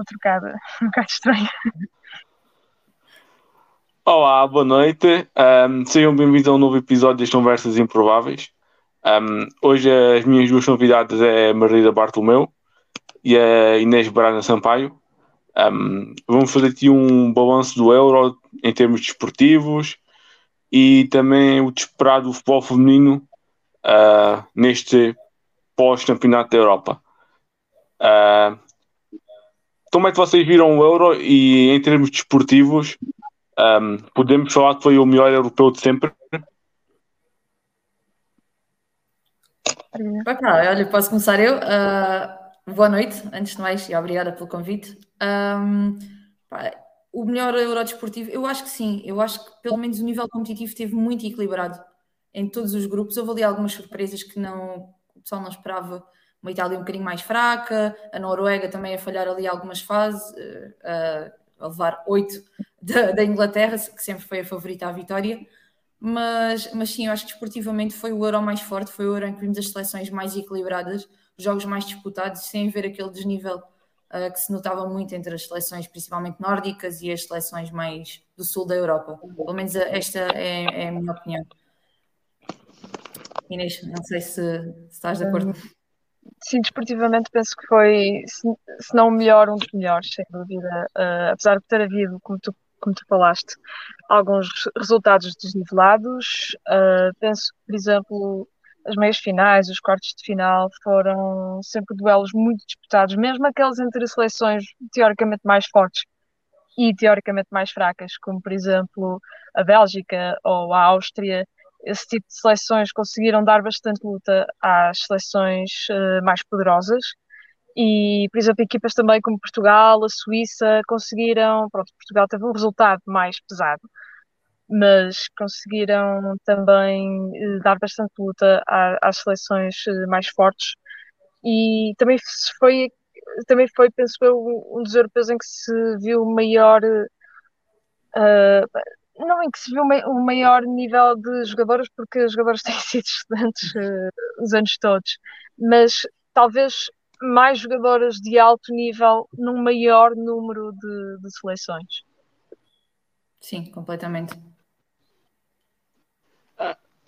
Estou trocada, um bocado estranho. Olá, boa noite. Um, sejam bem-vindos a um novo episódio das Conversas Improváveis. Um, hoje as minhas duas convidadas é a Margarida Bartolomeu e a Inês Brana Sampaio. Um, vamos fazer aqui um balanço do Euro em termos desportivos e também o desesperado do futebol feminino uh, neste pós-campeonato da Europa. Uh, como é que vocês viram o Euro e em termos desportivos um, podemos falar que foi o melhor europeu de sempre? olha, posso começar eu. Uh, boa noite, antes de mais, e obrigada pelo convite. Um, pá, o melhor Euro desportivo, eu acho que sim. Eu acho que pelo menos o nível competitivo esteve muito equilibrado em todos os grupos. Houve ali algumas surpresas que não, o pessoal não esperava. Uma Itália um bocadinho mais fraca, a Noruega também a falhar ali algumas fases, uh, a levar oito da, da, Inglaterra, que sempre foi a favorita à vitória. Mas, mas sim, eu acho que desportivamente foi o Euro mais forte, foi o Euro em que vimos as seleções mais equilibradas, os jogos mais disputados, sem ver aquele desnível uh, que se notava muito entre as seleções, principalmente nórdicas, e as seleções mais do sul da Europa. Pelo menos esta é, é a minha opinião. Inês, não sei se, se estás de acordo. Sim, desportivamente penso que foi, se, se não o melhor, um dos melhores, sem dúvida. Uh, apesar de ter havido, como tu, como tu falaste, alguns resultados desnivelados, uh, penso que, por exemplo, as meias finais, os quartos de final foram sempre duelos muito disputados, mesmo aqueles entre seleções teoricamente mais fortes e teoricamente mais fracas, como por exemplo a Bélgica ou a Áustria esse tipo de seleções conseguiram dar bastante luta às seleções uh, mais poderosas. E, por exemplo, equipas também como Portugal, a Suíça conseguiram, pronto, Portugal teve um resultado mais pesado, mas conseguiram também uh, dar bastante luta à, às seleções uh, mais fortes. E também foi, também foi, penso eu, um dos europeus em que se viu maior não em que se viu um maior nível de jogadores, porque os jogadores têm sido estudantes uh, os anos todos, mas talvez mais jogadoras de alto nível num maior número de, de seleções. Sim, completamente.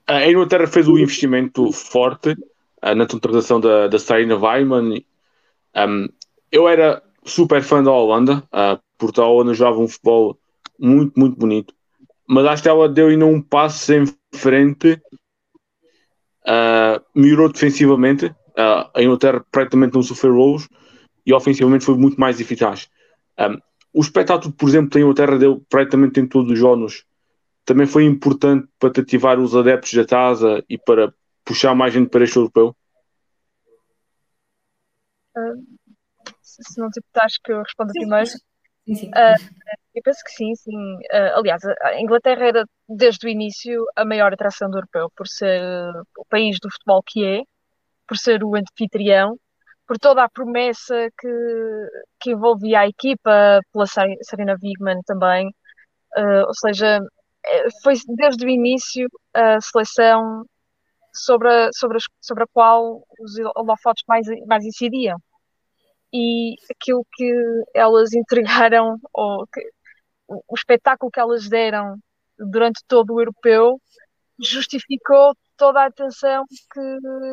A Inglaterra fez um investimento forte uh, na contratação da, da Sarina Weimann. Um, eu era super fã da Holanda, uh, porque a Holanda jogava um futebol muito, muito bonito mas acho que ela deu ainda um passo em frente, uh, melhorou defensivamente, uh, a Inglaterra praticamente não sofreu rolos e ofensivamente foi muito mais eficaz. Um, o espetáculo, por exemplo, que a Inglaterra deu praticamente em todos os jogos, também foi importante para ativar os adeptos da casa e para puxar mais gente para este europeu? Uh, se não te importares que eu responda primeiro. Sim, sim. Uh, eu penso que sim, sim. Uh, aliás, a Inglaterra era desde o início a maior atração do europeu, por ser o país do futebol que é, por ser o anfitrião, por toda a promessa que, que envolvia a equipa, pela Sarina Wigman também. Uh, ou seja, eh, foi desde o início a seleção sobre a, sobre a, sobre a qual os holofotes mais, mais incidiam e aquilo que elas entregaram, ou que, o espetáculo que elas deram durante todo o europeu, justificou toda a atenção que,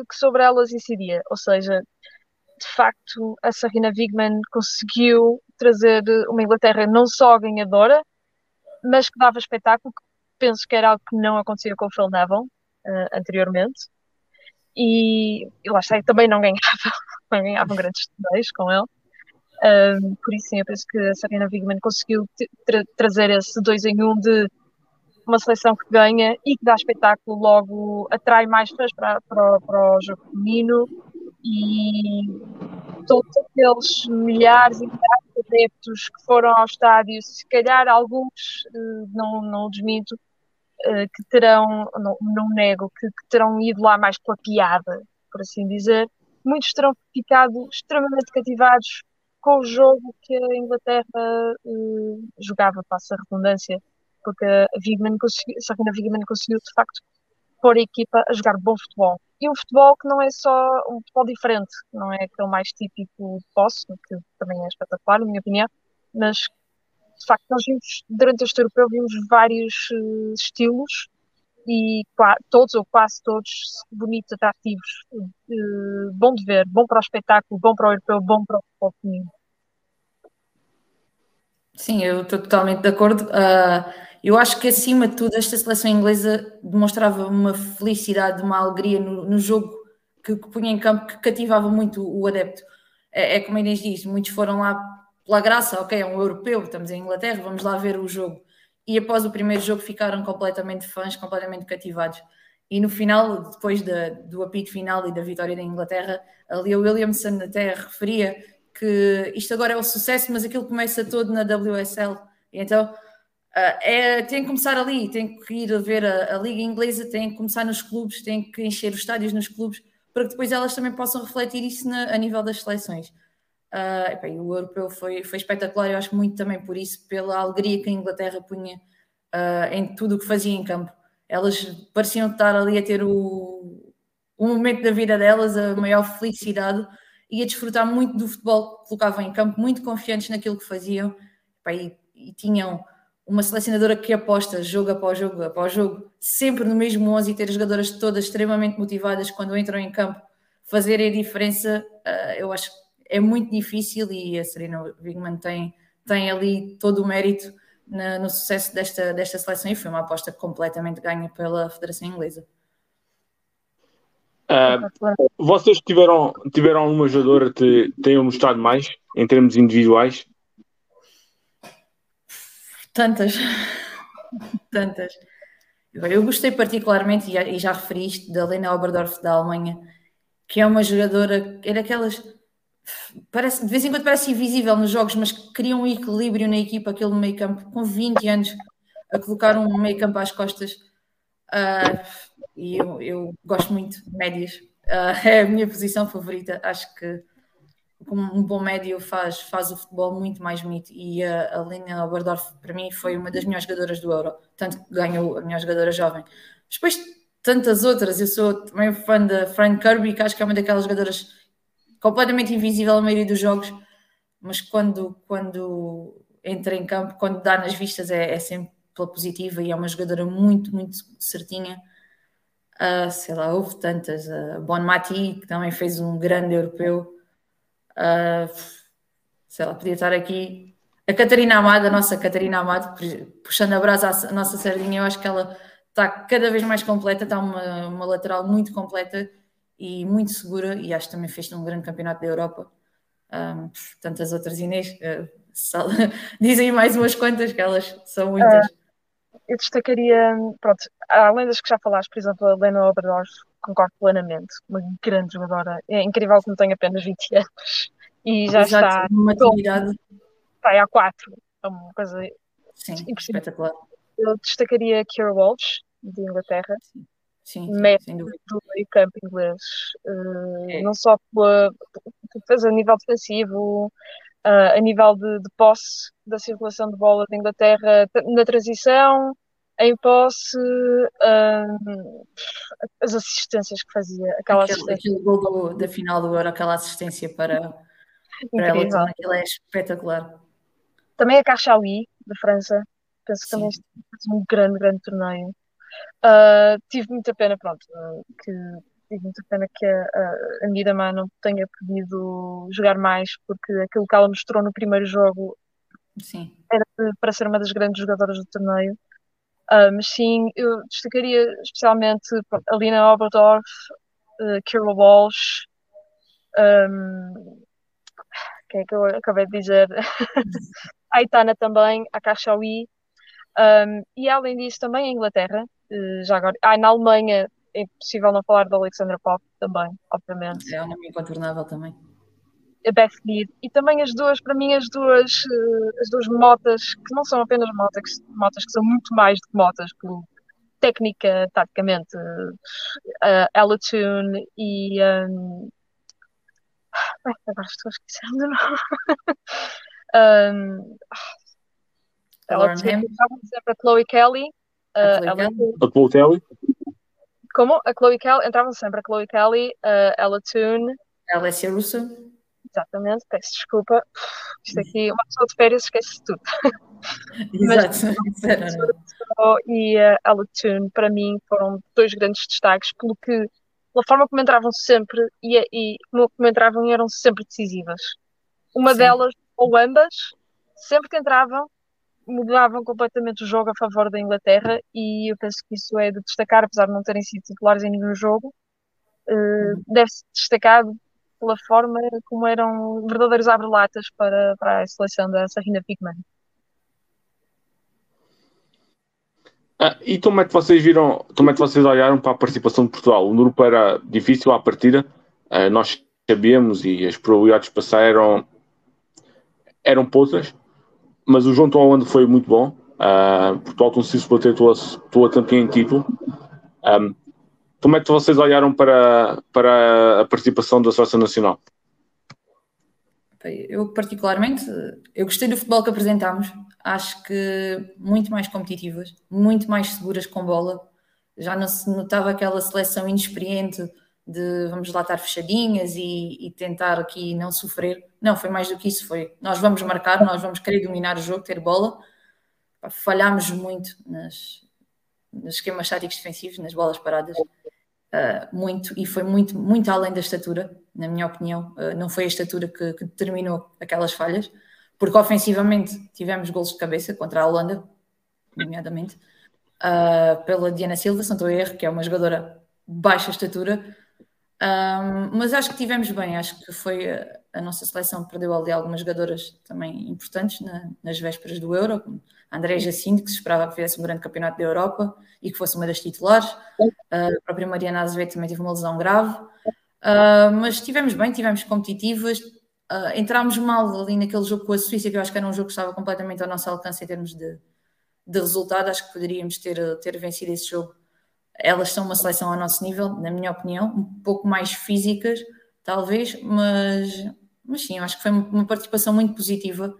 que sobre elas incidia. Ou seja, de facto, a Sarina Wigman conseguiu trazer uma Inglaterra não só ganhadora, mas que dava espetáculo, que penso que era algo que não acontecia com o Phil Neville uh, anteriormente. E, e lá está, também não ganhava não ganhavam grandes torneios com ele. Um, por isso, sim, eu penso que a Serena Wigman conseguiu tra trazer esse dois em um de uma seleção que ganha e que dá espetáculo, logo atrai mais fãs para, para, para o jogo feminino. E todos aqueles milhares e milhares de adeptos que foram ao estádio, se calhar alguns, eh, não, não desminto, eh, que terão, não, não nego, que, que terão ido lá mais pela piada, por assim dizer, muitos terão ficado extremamente cativados com o jogo que a Inglaterra uh, jogava, passa a redundância, porque a Wigman conseguiu, Wigman conseguiu de facto pôr a equipa a jogar bom futebol. e um futebol que não é só um futebol diferente, não é aquele mais típico de posse, que também é espetacular, na minha opinião, mas de facto nós vimos, durante este europeu, vimos vários uh, estilos e todos ou quase todos bonitos, atrativos, uh, bom de ver, bom para o espetáculo, bom para o europeu, bom para o futebol. Sim, eu estou totalmente de acordo. Uh, eu acho que acima de tudo esta seleção inglesa demonstrava uma felicidade, uma alegria no, no jogo que, que, punha em campo que cativava muito o, o adepto. É, é, como a Inês diz, muitos foram lá pela graça, ok, é um europeu, estamos em Inglaterra, vamos lá ver o jogo. E após o primeiro jogo ficaram completamente fãs, completamente cativados. E no final, depois de, do apito final e da vitória da Inglaterra, ali o Williamson até referia que isto agora é o sucesso, mas aquilo começa todo na WSL. E então uh, é, tem que começar ali, tem que ir a ver a, a, Liga Inglesa, tem que começar nos clubes, tem que encher os estádios nos clubes, para que depois elas também possam refletir isso na, a nível das seleções. Uh, o europeu foi, foi espetacular, eu acho muito também por isso, pela alegria que a Inglaterra punha uh, em tudo o que fazia em campo. Elas pareciam estar ali a ter o, o momento da vida delas, a maior felicidade e a desfrutar muito do futebol que colocavam em campo, muito confiantes naquilo que faziam e, e, tinham uma selecionadora que aposta jogo após jogo após jogo, sempre no mesmo 11 e ter as jogadoras todas extremamente motivadas quando entram em campo, fazerem a diferença, uh, eu acho que é muito difícil e a Serena Wigman tem, tem ali todo o mérito na, no sucesso desta, desta seleção e foi uma aposta completamente ganha pela Federação Inglesa. Uh, vocês tiveram, tiveram alguma jogadora que tenham mostrado mais em termos individuais? Tantas, tantas. Eu gostei particularmente, e já referi isto, da Lena Oberdorf da Alemanha, que é uma jogadora, é daquelas, parece, de vez em quando parece invisível nos jogos, mas cria um equilíbrio na equipa, aquele meio campo, com 20 anos, a colocar um meio campo às costas. Uh, e eu, eu gosto muito de médias. Uh, é a minha posição favorita. Acho que um bom médio faz, faz o futebol muito mais bonito. E a, a Lina Oberdorf, para mim, foi uma das melhores jogadoras do Euro, tanto que ganhou a melhor jogadora jovem. Depois, tantas outras. Eu sou também fã da Fran Kirby, que acho que é uma daquelas jogadoras completamente invisível na maioria dos jogos, mas quando, quando entra em campo, quando dá nas vistas, é, é sempre pela positiva e é uma jogadora muito, muito certinha. Uh, sei lá, houve tantas. Uh, bon Mati, que também fez um grande europeu. Uh, sei lá, podia estar aqui. A Catarina Amado, a nossa Catarina Amado, puxando a brasa à nossa sardinha, eu acho que ela está cada vez mais completa, está uma, uma lateral muito completa e muito segura, e acho que também fez um grande campeonato da Europa. Um, tantas outras Inês, uh, dizem mais umas quantas, que elas são muitas eu destacaria, pronto, além das que já falaste, por exemplo, a Lena Oberdorf, concordo plenamente, uma grande jogadora. É incrível que não tenha apenas 20 anos e já Exato, está. Uma atividade. Está há 4. É uma coisa Sim, espetacular. Eu destacaria a Kira Walsh, de Inglaterra. Sim, sim, sim do meio campo inglês. Uh, é. Não só pela, fez a nível defensivo, uh, a nível de, de, posse da circulação de bola de Inglaterra na transição, em posse, uh, as assistências que fazia. Aquela aquele, assistência. aquele gol da final do Euro, aquela assistência para, para ela, então, aquilo é espetacular. Também a Cachaui, da França, penso que Sim. também fez um grande, grande torneio. Uh, tive muita pena, pronto, que tive muita pena que a, a, Midama não tenha podido jogar mais, porque aquilo que ela mostrou no primeiro jogo sim. era para ser uma das grandes jogadoras do torneio. Uh, mas sim, eu destacaria especialmente a Lina Oberdorf, uh, Kira Walsh, um, quem é que eu acabei de dizer? a Aitana também, a Cachaui. Um, e além disso, também a Inglaterra, já agora. Ah, na Alemanha é impossível não falar da Alexandra Pop também, obviamente. É um nome incontornável também. A Beth Mead. E também as duas, para mim, as duas, eh, as duas motas, que não são apenas motas, motas que são muito mais do que motas, por técnica, taticamente. Uh, Ella Tune e. Um... Ai, agora estou esquecendo o nome. um... Ela Tune, a Chloe Kelly. Uh, a Chloe Kelly? Como? A Chloe Kelly, entravam sempre a Chloe Kelly, a Ella Toon. A Alessia Russo. Exatamente, peço desculpa. Isto aqui, uma pessoa de férias esquece tudo. Exato. Mas, e a Ella Toon, para mim, foram dois grandes destaques, pelo que, pela forma como entravam sempre e, e como entravam eram sempre decisivas. Uma Sim. delas, ou ambas, sempre que entravam, mudavam completamente o jogo a favor da Inglaterra e eu penso que isso é de destacar, apesar de não terem sido titulares em nenhum jogo, uh, deve-se destacar pela forma como eram verdadeiros abre-latas para, para a seleção da Sarina Pigman. Ah, e como é que vocês viram, como é que vocês olharam para a participação de Portugal? O grupo era difícil à partida, uh, nós sabíamos e as probabilidades de passar eram, eram poucas, mas o João Tom foi muito bom. Uh, Portugal conseguiu bater tua, tua campeã em título. Um, como é que vocês olharam para, para a participação da Seleção Nacional? Eu, particularmente, eu gostei do futebol que apresentámos. Acho que muito mais competitivas, muito mais seguras com bola. Já não se notava aquela seleção inexperiente de vamos lá estar fechadinhas e, e, tentar aqui não sofrer. Não, foi mais do que isso. Foi nós vamos marcar, nós vamos querer dominar o jogo, ter bola. Falhámos muito nas, nos esquemas táticos defensivos, nas bolas paradas. Uh, muito e foi muito, muito além da estatura, na minha opinião. Uh, não foi a estatura que, que, determinou aquelas falhas, porque ofensivamente tivemos gols de cabeça contra a Holanda, nomeadamente, uh, pela Diana Silva, Santo Erro, que é uma jogadora baixa estatura, um, mas acho que tivemos bem, acho que foi a, a nossa seleção perdeu ali algumas jogadoras também importantes na, nas vésperas do Euro, como a Jacinto, que se esperava que fizesse um grande campeonato da Europa e que fosse uma das titulares. Uh, a própria Mariana Azevedo também teve uma lesão grave. Uh, mas estivemos bem, estivemos competitivas. Uh, entrámos mal ali naquele jogo com a Suíça, que eu acho que era um jogo que estava completamente ao nosso alcance em termos de, de resultado. Acho que poderíamos ter, ter vencido esse jogo elas são uma seleção ao nosso nível, na minha opinião, um pouco mais físicas, talvez, mas, mas sim, acho que foi uma participação muito positiva,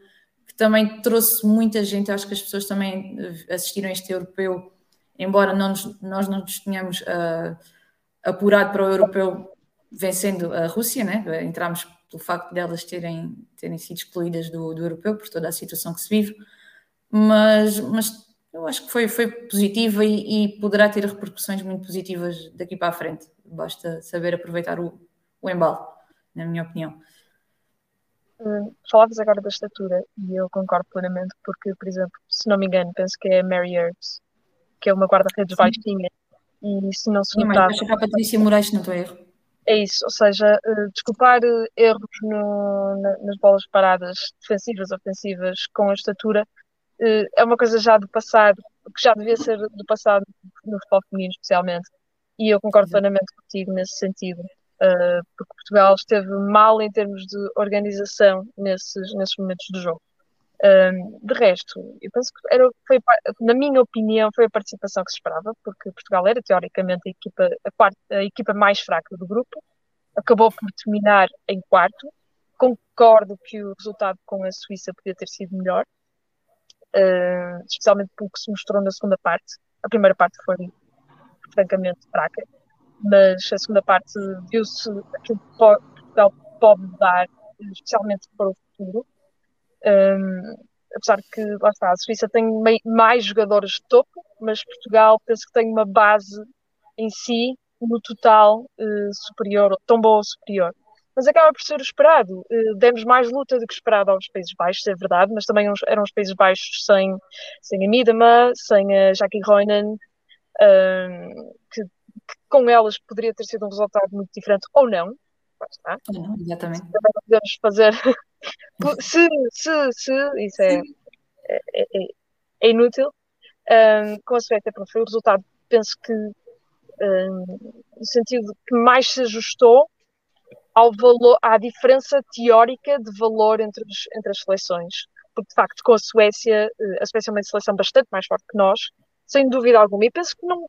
que também trouxe muita gente, acho que as pessoas também assistiram a este europeu, embora não nos, nós não nos tenhamos uh, apurado para o europeu vencendo a Rússia, né? entramos pelo facto delas terem, terem sido excluídas do, do europeu, por toda a situação que se vive, mas, mas eu acho que foi, foi positiva e, e, poderá ter repercussões muito positivas daqui para a frente. Basta saber aproveitar o, o embalo, na minha opinião. Hum, falavas agora da estatura e eu concordo plenamente, porque, por exemplo, se não me engano, penso que é Mary Earps, que é uma guarda-redes baixinha, e se não se Sim, notava... A Patrícia Moraes, se não estou erro. É isso, ou seja, uh, desculpar uh, erros no, na, nas bolas paradas defensivas, ofensivas, com a estatura, é uma coisa já do passado, que já devia ser do passado no futebol feminino, especialmente. E eu concordo plenamente contigo nesse sentido, uh, porque Portugal esteve mal em termos de organização nesses, nesses momentos do jogo. Um, de resto, eu penso que era, foi, na minha opinião, foi a participação que se esperava, porque Portugal era teoricamente a equipa, a, quarta, a equipa mais fraca do grupo, acabou por terminar em quarto. Concordo que o resultado com a Suíça podia ter sido melhor, uh, especialmente pelo que se mostrou na segunda parte. A primeira parte foi francamente fraca, mas a segunda parte viu-se aquilo que Portugal pode dar, especialmente para o futuro. Um, apesar que, lá está, a Suíça tem mais jogadores de topo, mas Portugal penso que tem uma base em si, no total, uh, superior, tão boa ou superior mas acaba por ser o esperado. Uh, demos mais luta do que esperado aos Países Baixos, é verdade, mas também eram os Países Baixos sem, sem a Midama, sem a Jackie Roinen, uh, que, que, com elas poderia ter sido um resultado muito diferente, ou não. Está. Não, exatamente. Também podemos fazer. se, se, se, isso é, é, é, é inútil. Um, com a Suécia, foi o resultado, penso que, um, no sentido que mais se ajustou ao valor, à diferença teórica de valor entre, os, entre as seleções. Porque, de facto, com a Suécia, eh, a Suécia é uma seleção bastante mais forte que nós, sem dúvida alguma. E penso que não.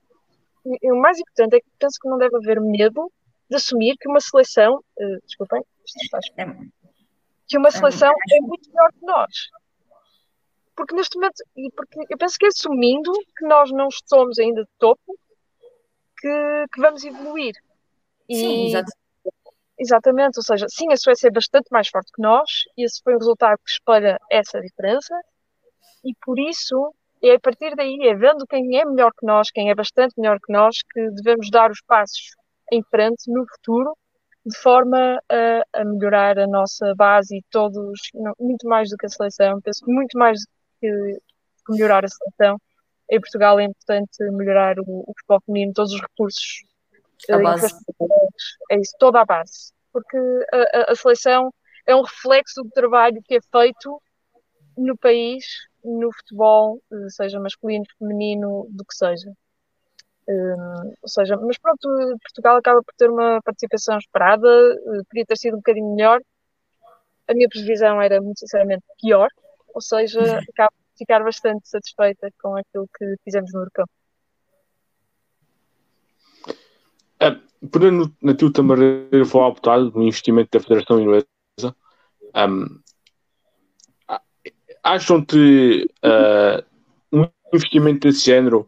O mais importante é que penso que não deve haver medo de assumir que uma seleção. Uh, desculpem, é que uma é seleção é muito melhor que nós. Porque neste momento, e porque eu penso que assumindo que nós não somos ainda de topo, que, que vamos evoluir. E, sim, exato. Exatamente, ou seja, sim, a Suécia é bastante mais forte que nós, e esse foi o resultado que espelha essa diferença, e por isso é a partir daí, é vendo quem é melhor que nós, quem é bastante melhor que nós, que devemos dar os passos em frente no futuro, de forma a, a melhorar a nossa base e todos, não, muito mais do que a seleção, penso que muito mais do que melhorar a seleção, em Portugal é importante melhorar o, o futebol feminino, todos os recursos a base. É isso, toda a base. Porque a, a, a, seleção é um reflexo do trabalho que é feito no país, no futebol, seja masculino, feminino, do que seja. Um, ou seja, mas pronto, Portugal acaba por ter uma participação esperada, uh, podia ter sido um bocadinho melhor. A minha previsão era, muito sinceramente, pior, ou seja, acabo de ficar bastante satisfeita com aquilo que fizemos no Europeu. Uh, pegando naquilo que a Maria foi apontado no investimento da Federação Inglesa, um, acham que uh, um investimento desse género,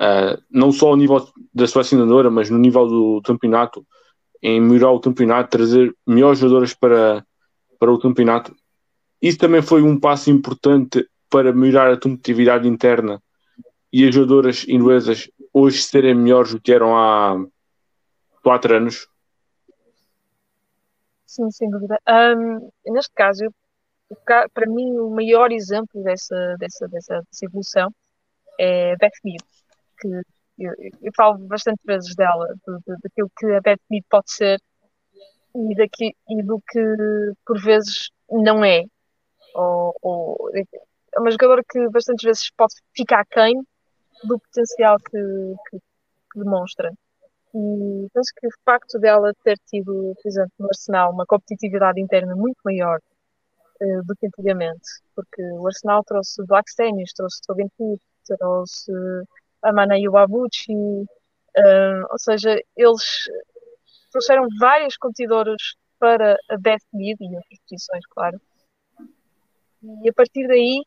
uh, não só ao nível da selecionadora, mas no nível do campeonato, em melhorar o campeonato, trazer melhores jogadoras para, para o campeonato, isso também foi um passo importante para melhorar a competitividade interna e as jogadoras inglesas hoje serem melhores do que eram há quatro anos? Sim, sem dúvida. Um, neste caso, para mim, o maior exemplo dessa, dessa, dessa, dessa evolução é Beth Mead, que eu, eu, falo bastante vezes dela, daquilo que a Beth Mead pode ser e, daqui, e do que por vezes não é. Ou, ou, é uma jogadora que bastantes vezes pode ficar quem do potencial que, que, que demonstra. E penso que o facto dela ter tido, por exemplo, no Arsenal, uma competitividade interna muito maior uh, do que antigamente, porque o Arsenal trouxe Blackstenius, trouxe Heath, trouxe a Mana Iwabuchi, uh, ou seja, eles trouxeram várias competidoras para a Beth Mead e outras posições, claro. E a partir daí,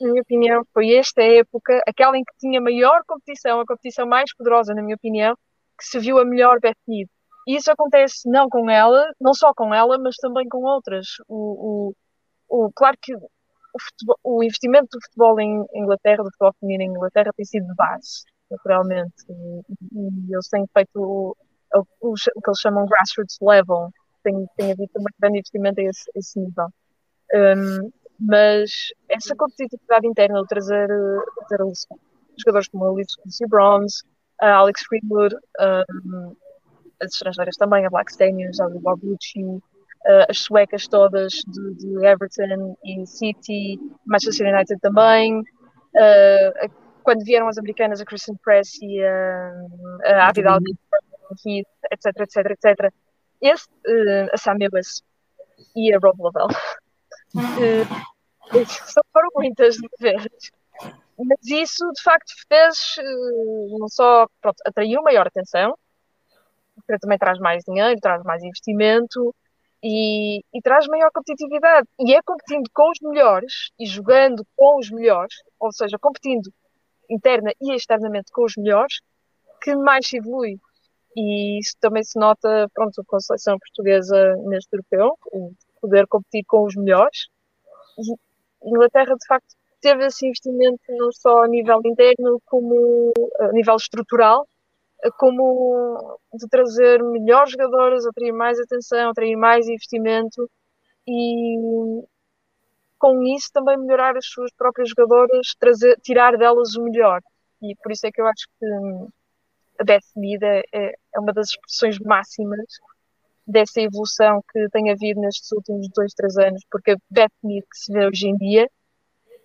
na minha opinião, foi esta época, aquela em que tinha maior competição, a competição mais poderosa, na minha opinião, que se viu a melhor Beth Mead. E isso acontece não com ela, não só com ela, mas também com outras. O, o, o claro que o, futebol, o, investimento do futebol em Inglaterra, do futebol feminino em Inglaterra, tem sido de base, naturalmente. E, e eles têm feito o, o, o, que eles chamam grassroots level. Tem, tem havido também grande investimento a esse, esse nível. Um, mas essa competitividade interna de trazer, trazer jogadores como a Lucy Bronze, a Alex Greenwood, um, as estrangeiras também, a Black Stanius, a Wabuchi, uh, as suecas todas de, de, Everton e City, Manchester United também. Uh, quando vieram as americanas, a Christian Press e a, a Avidal Heath, etc, etc, etc. Esse, uh, a Sam Lewis e a Rob Lavelle. Uh, foram muitas vezes. Mas isso, de facto, fez eh, não só pronto, atraiu maior atenção, porque também traz mais dinheiro, traz mais investimento e, e, traz maior competitividade. E é competindo com os melhores e jogando com os melhores, ou seja, competindo interna e externamente com os melhores, que mais se evolui. E isso também se nota, pronto, com a seleção portuguesa neste europeu, poder competir com os melhores. E Inglaterra, de facto, teve esse investimento não só a nível interno, como a nível estrutural, como de trazer melhores jogadores, atrair mais atenção, atrair mais investimento e com isso também melhorar as suas próprias jogadoras, trazer, tirar delas o melhor. E por isso é que eu acho que a Beth Mead é, é uma das expressões máximas dessa evolução que tem havido nestes últimos dois, três anos, porque a Beth Mead que se vê hoje em dia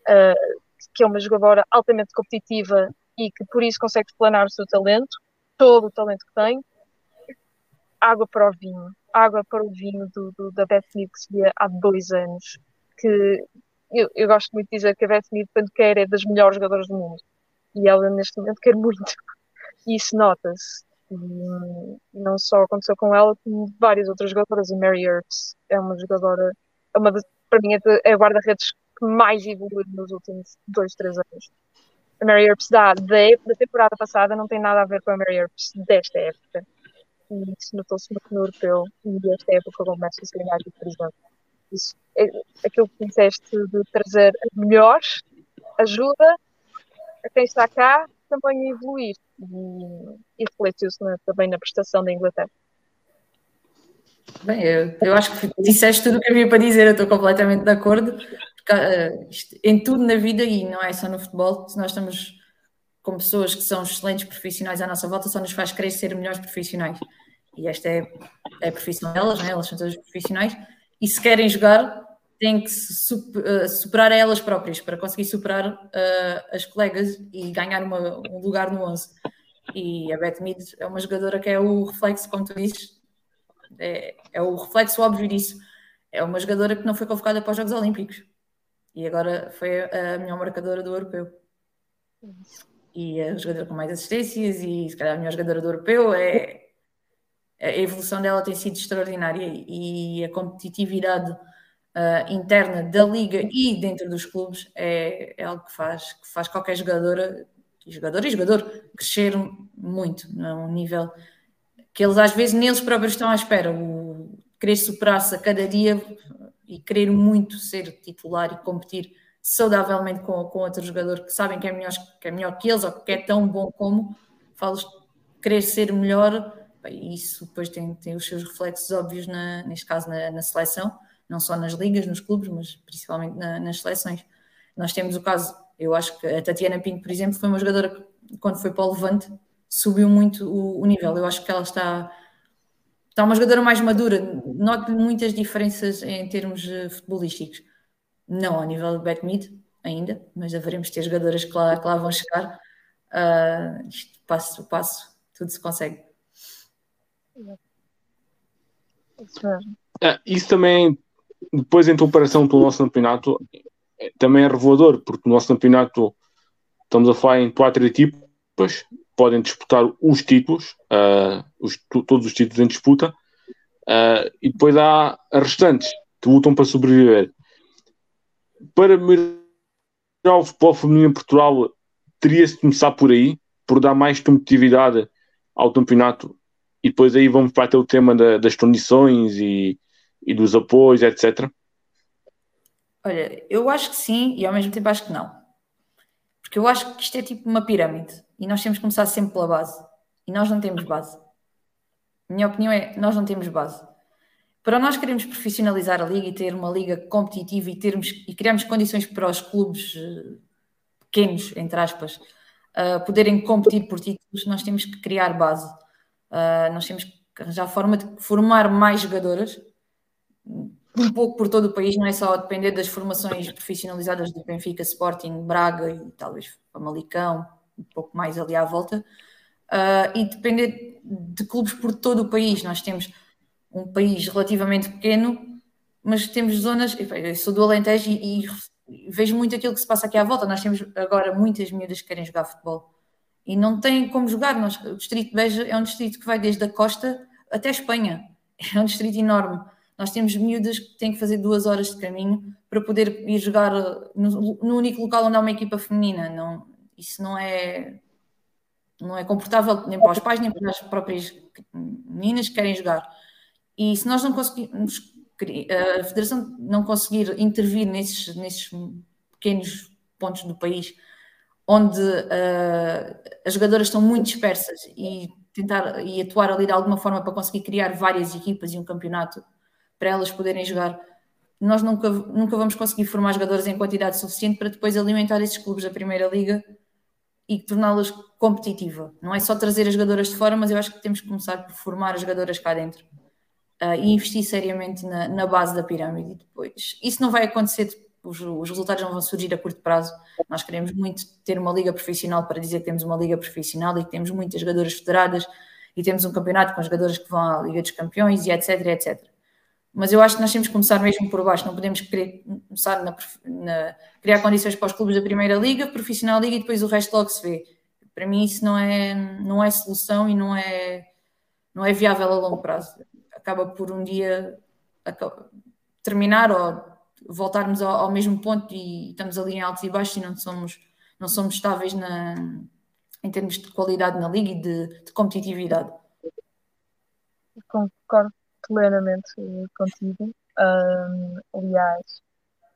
uh, que é uma jogadora altamente competitiva e que por isso consegue explanar o seu talento, todo o talento que tem. Água para o vinho, água para o vinho do, do da Beth Mead que se via há dois anos. Que eu, eu, gosto muito de dizer que a Beth Mead, quando quer, é das melhores jogadoras do mundo. E ela, neste momento, quer muito. E isso nota-se. E não só aconteceu com ela, como várias outras jogadoras. A Mary Earps é uma jogadora, é uma para mim, é, é a guarda-redes que mais evoluiu nos últimos dois, três anos. a Mary Earps da, da temporada passada não tem nada a ver com a Mary Earps desta época. E isso notou-se muito no europeu e desta época com o Manchester United, por exemplo. Isso, é, aquilo que disseste de trazer melhores ajuda a quem está cá também a evoluir e, e refletiu-se também na prestação da Inglaterra. Bem, eu, eu, acho que disseste tudo o que havia para dizer, eu estou completamente de acordo. Isto, em tudo na vida, e não é só no futebol, se nós estamos com pessoas que são excelentes profissionais à nossa volta, só nos faz querer ser melhores profissionais. E esta é, é a profissão delas, né? elas são todas profissionais, e se querem jogar, têm que eh, superar a elas próprias para conseguir superar uh, as colegas e ganhar uma, um lugar no 11. E a Beth Mead é uma jogadora que é o reflexo, como tu dizes, é, é o reflexo óbvio disso. É uma jogadora que não foi convocada para os Jogos Olímpicos e agora foi a melhor marcadora do europeu. E a jogadora com mais assistências e se calhar a melhor jogadora do europeu é a evolução dela tem sido extraordinária e a competitividade uh, interna da liga e dentro dos clubes é, é, algo que faz, que faz qualquer jogadora, jogador e jogador crescer muito num nível que eles às vezes neles próprios estão à espera. O querer superar-se a cada dia e querer muito ser titular e competir saudavelmente com, com outro jogador que sabem que é, melhor, que é melhor que eles ou que é tão bom como, falas querer ser melhor, e isso depois tem, tem os seus reflexos óbvios, na, neste caso na, na seleção, não só nas ligas, nos clubes, mas principalmente na, nas seleções. Nós temos o caso, eu acho que a Tatiana Pinto, por exemplo, foi uma jogadora que, quando foi para o Levante, subiu muito o, o, nível. Eu acho que ela está, está uma jogadora mais madura. Noto muitas diferenças em termos uh, futebolísticos. Não ao nível do Betmid ainda, mas haveremos ter jogadoras que lá, que lá vão chegar. Uh, isto, passo a passo, tudo se consegue. É, isso também, depois em comparação com o nosso campeonato, é, também é revelador, porque o nosso campeonato estamos a falar em quatro equipas, podem disputar os títulos, uh, os, todos os títulos em disputa, uh, e depois há as restantes que lutam para sobreviver. Para melhorar o futebol feminino em Portugal, teria-se de começar por aí, por dar mais competitividade ao campeonato, e depois aí vamos para o tema da, das condições e, e dos apoios, etc. Olha, eu acho que sim e ao mesmo tempo acho que não. Porque eu acho que isto é tipo uma pirâmide e nós temos que começar sempre pela base. E nós não temos base. minha opinião é: nós não temos base. Para nós queremos profissionalizar a liga e ter uma liga competitiva e, termos, e criarmos condições para os clubes eh, pequenos, entre aspas, uh, poderem competir por títulos, nós temos que criar base. Uh, nós temos que arranjar forma de formar mais jogadoras, um pouco por todo o país, não é só depender das formações profissionalizadas do Benfica, Sporting, Braga e talvez Famalicão, um pouco mais ali à volta, uh, e depender de clubes por todo o país. Nós temos um país relativamente pequeno, mas temos zonas. Eu sou do Alentejo e, e, vejo muito aquilo que se passa aqui à volta. Nós temos agora muitas miúdas que querem jogar futebol e não têm como jogar. Nós, o Distrito de Beja é um distrito que vai desde a costa até a Espanha, é um distrito enorme. Nós temos miúdas que têm que fazer duas horas de caminho para poder ir jogar no, no único local onde há uma equipa feminina. Não, isso não é não é confortável nem para os pais nem para as próprias meninas que querem jogar. E se nós não conseguirmos, a Federação não conseguir intervir nesses, nesses pequenos pontos do país onde uh, as jogadoras estão muito dispersas e tentar e atuar ali de alguma forma para conseguir criar várias equipas e um campeonato para elas poderem jogar, nós nunca, nunca vamos conseguir formar jogadores em quantidade suficiente para depois alimentar esses clubes da Primeira Liga e torná-las competitiva. Não é só trazer as jogadoras de fora, mas eu acho que temos que começar por formar as jogadoras cá dentro uh, e investir seriamente na, na, base da pirâmide. Depois, isso não vai acontecer, os, os, resultados não vão surgir a curto prazo. Nós queremos muito ter uma liga profissional para dizer que temos uma liga profissional e que temos muitas jogadoras federadas e temos um campeonato com jogadoras que vão à Liga dos Campeões e etc, etc. Mas eu acho que nós temos que começar mesmo por baixo, não podemos querer começar na, na, criar condições para os clubes da Primeira Liga, Profissional Liga e depois o resto logo se vê. Para mim isso não é, não é solução e não é, não é viável a longo prazo. Acaba por um dia terminar ou voltarmos ao, ao mesmo ponto e estamos ali em altos e baixos e não somos, não somos estáveis na, em termos de qualidade na liga e de, de competitividade. Concordo plenamente contigo. Um, aliás,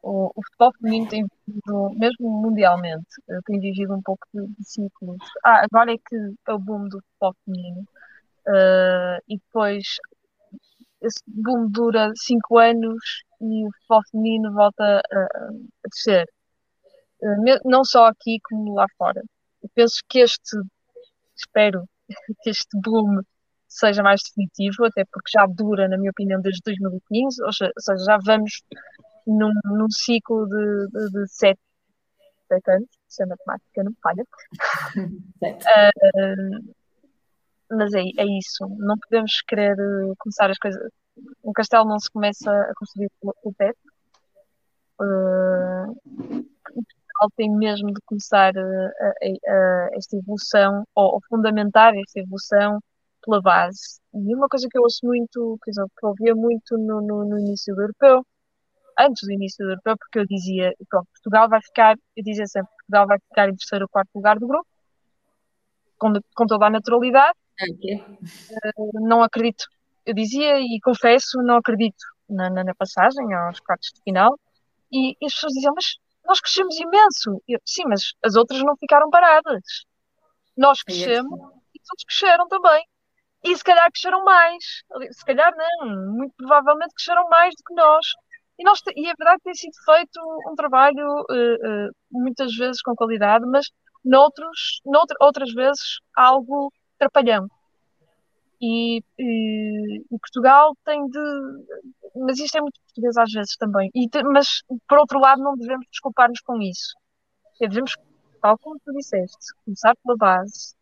o, o, futebol feminino tem vivido, mesmo mundialmente, eh, tem vivido um pouco de, de ciclos. Ah, agora é que é o boom do futebol feminino. Uh, e depois esse boom dura 5 anos e o futebol feminino volta a, a descer. Uh, não só aqui como lá fora. Eu penso que este, espero que este boom seja mais definitivo, até porque já dura, na minha opinião, desde 2015, ou seja, já vamos num, num ciclo de, de, de sete, sete anos, se a matemática não falha. uh, mas é, é isso, não podemos querer eh, começar as coisas. Um castelo não se começa a construir o teto. Uh, tem mesmo de começar a esta evolução, ou, ou, fundamentar esta evolução pela base. E uma coisa que eu ouço muito, que eu ouvia muito no, no, no início do europeu, antes do início do europeu, porque eu dizia, pronto, Portugal vai ficar, eu dizia sempre, Portugal vai ficar em terceiro ou quarto lugar do grupo, com, com toda a naturalidade. Okay. Uh, não acredito, eu dizia e confesso, não acredito na, na, na passagem aos quartos de final. E, e, as pessoas diziam, mas nós crescemos imenso. Eu, Sim, mas as outras não ficaram paradas. Nós é crescemos e os outros cresceram também. E se calhar cresceram mais. Se calhar não, muito provavelmente cresceram mais do que nós. E, nós, e é verdade que tem sido feito um trabalho uh, uh, muitas vezes com qualidade, mas noutros, noutra, outras vezes algo trapalhão. E, e, e, Portugal tem de. Mas isto é muito português às vezes também. E mas, por outro lado, não devemos desculpar-nos com isso. Devemos, tal como tu disseste, começar pela base,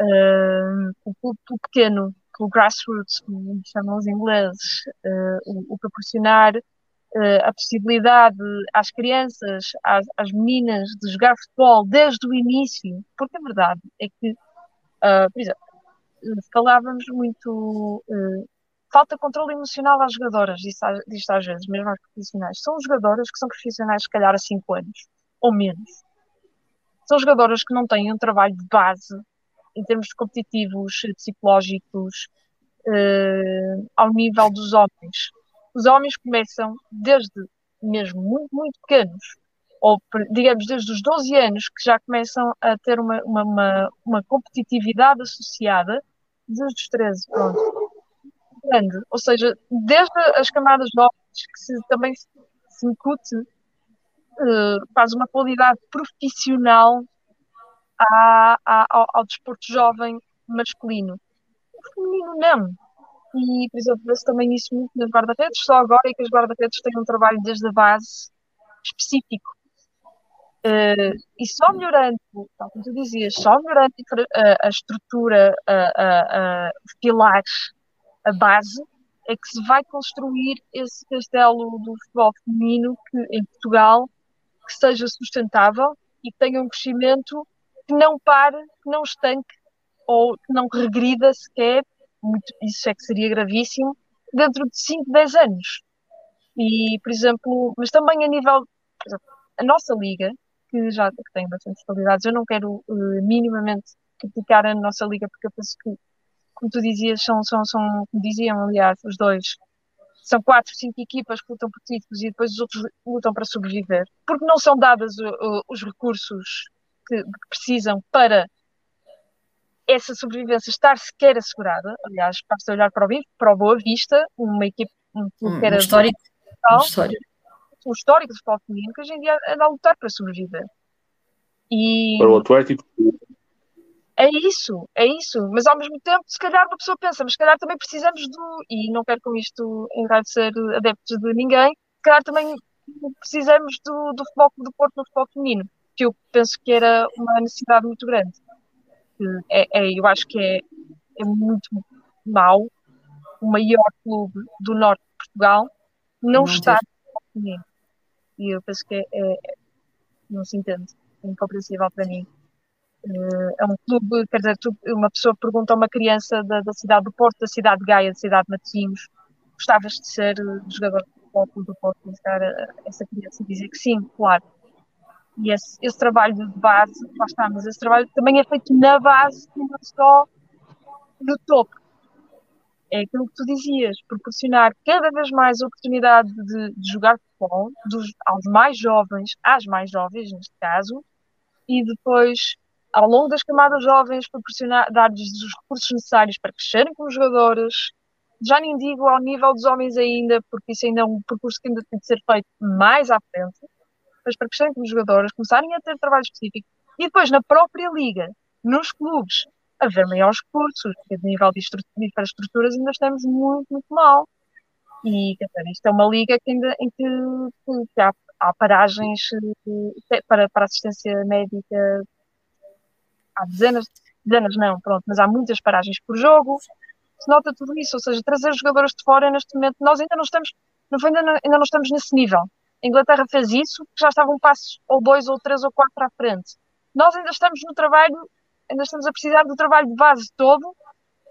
uh, pelo pequeno, pelo grassroots, como chamam os ingleses, uh, o, o, proporcionar uh, a possibilidade às crianças, às, às, meninas, de jogar futebol desde o início, porque a verdade é que, por exemplo, falávamos muito. Falta controle emocional às jogadoras, disto às vezes, mesmo às profissionais. São jogadoras que são profissionais, se calhar, há 5 anos ou menos. São jogadoras que não têm um trabalho de base em termos competitivos, psicológicos, uh, ao nível dos homens os homens começam desde mesmo muito, muito pequenos, ou digamos desde os 12 anos, que já começam a ter uma, uma, uma, uma competitividade associada, desde os 13, pronto. Grande. Ou seja, desde as camadas jovens, que se, também se, se incute, uh, faz uma qualidade profissional à, à, ao, ao desporto jovem masculino. O feminino não e, por exemplo, vê-se também isso muito nas guarda-redes, só agora é que as guarda-redes têm um trabalho desde a base específico. Uh, e só melhorando, tal como tu dizias, só melhorando a, a estrutura, a, a, os pilares, a base, é que se vai construir esse castelo do futebol feminino que, em Portugal que seja sustentável e que tenha um crescimento que não pare, que não estanque ou que não regrida sequer muito, isso é que seria gravíssimo, dentro de 5, 10 anos. E, por exemplo, mas também a nível, exemplo, a nossa liga, que já que tem bastantes qualidades, eu não quero uh, minimamente criticar a nossa liga, porque eu penso que, como tu dizias, são, são, são como diziam, aliás, os dois, são quatro, cinco equipas que lutam por títulos e depois os outros lutam para sobreviver, porque não são dados uh, os recursos que, que precisam para essa sobrevivência estar sequer assegurada. Aliás, basta olhar para o, para o Boa Vista, uma equipe um clube que era um histórico, um histórico. um histórico do futebol feminino que hoje em dia anda a lutar para sobreviver. E... Para o Atlético. É isso, é isso. Mas ao mesmo tempo, se calhar uma pessoa pensa, mas se calhar também precisamos do, e não quero com isto ser adeptos de ninguém, se calhar também precisamos do, do futebol do Porto no futebol feminino, que eu penso que era uma necessidade muito grande é, é, eu acho que é, é muito mau o maior clube do norte de Portugal não, não estar e eu penso que é, é, não se entende, é incompreensível para mim. Eh, é um clube, quer dizer, uma pessoa pergunta a uma criança da, da cidade do Porto, da cidade de Gaia, da cidade de Matosinhos, gostavas de ser jogador de futebol do Porto? E essa criança dizer que sim, claro. E esse, esse trabalho de base, lá está, mas esse trabalho também é feito na base, não só no topo. É aquilo que tu dizias, proporcionar cada vez mais oportunidade de, de jogar futebol dos, aos mais jovens, às mais jovens, neste caso, e depois, ao longo das camadas jovens, proporcionar, dar-lhes os recursos necessários para crescerem como jogadores. Já nem digo ao nível dos homens ainda, porque isso ainda é um percurso que ainda tem de ser feito mais à frente para crescerem como jogadores, começarem a ter trabalho específico e depois na própria liga, nos clubes, haver maiores recursos, porque a nível de, de infraestruturas ainda estamos muito, muito mal. E dizer, isto é uma liga que ainda, em que, que há, há, paragens eh, para, para assistência médica, há dezenas, dezenas não, pronto, mas há muitas paragens por jogo. Se nota tudo isso, ou seja, trazer jogadores de fora neste momento, nós ainda não estamos, no fundo, ainda não, ainda não estamos nesse nível. A Inglaterra fez isso, já estava um passo ou dois ou três ou quatro à frente. Nós ainda estamos no trabalho, ainda estamos a precisar do trabalho de base todo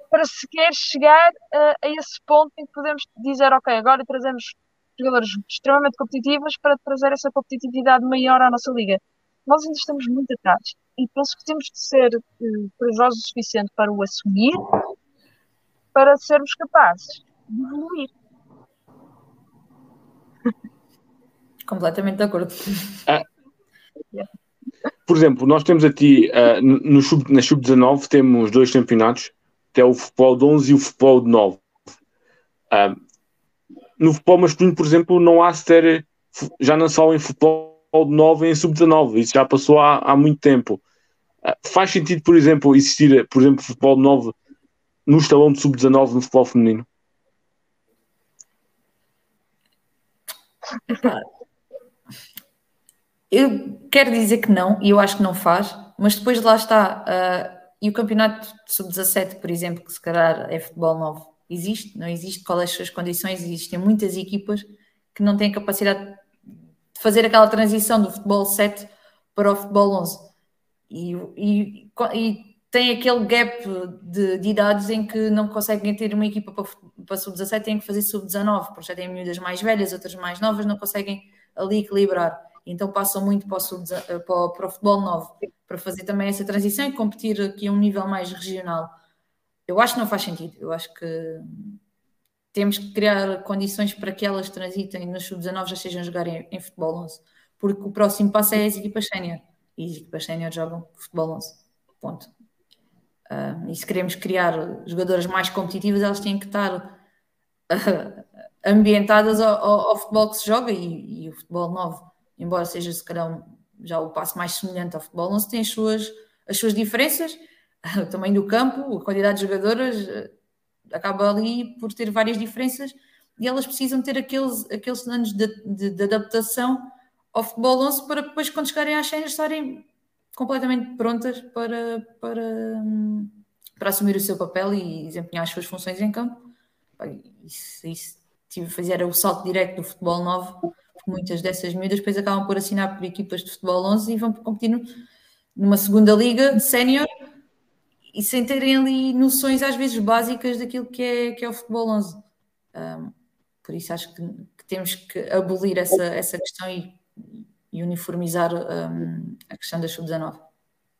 para sequer chegar a, a esse ponto em que podemos dizer, ok, agora trazemos jogadores extremamente competitivos para trazer essa competitividade maior à nossa liga. Nós ainda estamos muito atrás e penso que temos de ser uh, corajosos o suficiente para o assumir, para sermos capazes de evoluir. Completamente de acordo. Ah, por exemplo, nós temos aqui uh, no sub, na Sub-19 temos dois campeonatos, que é o futebol de 11 e o futebol de 9. Uh, ah, no futebol masculino, por exemplo, não há sequer, já não só em futebol de 9 em Sub-19, isso já passou há, há muito tempo. Uh, faz sentido, por exemplo, existir, por exemplo, futebol de 9 no estalão de Sub-19 no futebol feminino? Eu quero dizer que não, e eu acho que não faz, mas depois lá está. Uh, e o campeonato sub-17, por exemplo, que se calhar é futebol novo, existe? Não existe? Quais as suas condições? Existem muitas equipas que não têm capacidade de fazer aquela transição do futebol 7 para o futebol 11. E, e, e tem aquele gap de, de, idades em que não conseguem ter uma equipa para, para sub-17, têm que fazer sub-19, porque já têm miúdas mais velhas, outras mais novas, não conseguem ali equilibrar então passam muito para o, eh, para o, para o futebol novo, para fazer também essa transição e competir aqui a um nível mais regional. Eu acho que não faz sentido, eu acho que temos que criar condições para que elas transitem no sub-19 já estejam a jogar em, em, futebol 11, porque o próximo passo é as equipas sénior, e as equipas sénior jogam futebol 11, ponto. Uh, e se queremos criar jogadoras mais competitivas, elas têm que estar uh, ambientadas ao, ao, ao, futebol que se joga e, e o futebol novo embora seja se calhar já o passo mais semelhante ao futebol, não se tem as suas, as suas diferenças, o tamanho do campo, a qualidade de jogadoras, eh, acaba ali por ter várias diferenças e elas precisam ter aqueles, aqueles anos de, de, de adaptação ao futebol 11 para depois, quando chegarem às cenas, estarem completamente prontas para, para, para assumir o seu papel e desempenhar as suas funções em campo. Isso, isso fazer o salto direto do futebol novo muitas dessas miúdas depois acabam por assinar por equipas de futebol 11 e vão competir numa segunda liga sénior e sem terem ali noções às vezes básicas daquilo que é, que é o futebol 11. Um, por isso acho que, que, temos que abolir essa, essa questão e, e uniformizar um, a questão da sub-19,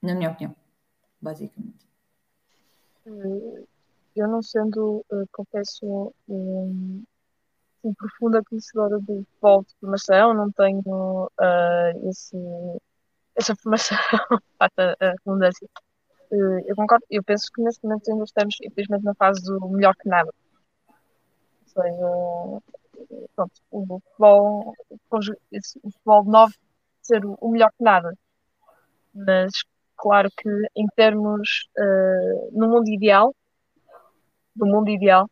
na minha opinião, basicamente. Eu não sendo, uh, confesso, assim, profunda conhecedora do futebol de formação, não tenho uh, esse, essa formação, a redundância. Uh, eu concordo, eu penso que neste momento ainda estamos, infelizmente, na fase do melhor que nada. Ou seja, pronto, o futebol, o futebol de 9 ser o melhor que nada. Mas, claro que em termos, uh, no mundo ideal, no mundo ideal,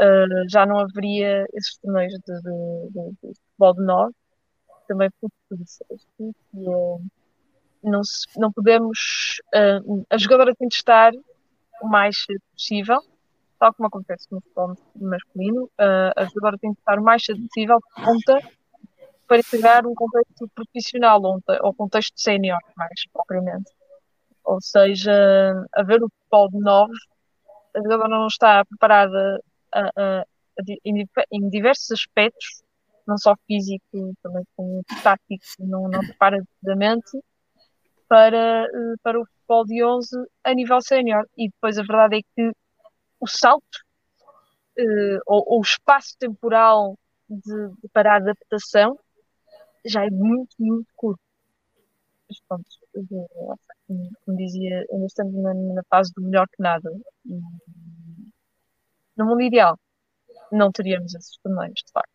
uh, já não haveria esses torneios de, de, de, de futebol de nós, também por tudo isso. não, se, não podemos. Uh, a jogadora tem de estar o mais cedo possível, tal como acontece no futebol masculino. Uh, a jogadora tem de estar o mais cedo possível ponta para integrar um contexto profissional ou contexto sénior, mais propriamente. Ou seja, haver o futebol de novos, a jogadora não está preparada em, diversos aspectos não só físico, também como tático, não, não prepara devidamente para, eh, para o futebol de 11 a nível sénior. E depois a verdade é que o salto uh, ou, ou, o espaço temporal de, de, para a adaptação já é muito, muito curto. Mas pronto, como, como dizia, ainda estamos na, na, fase do melhor que nada. No mundo ideal, não teríamos esses torneios, de facto.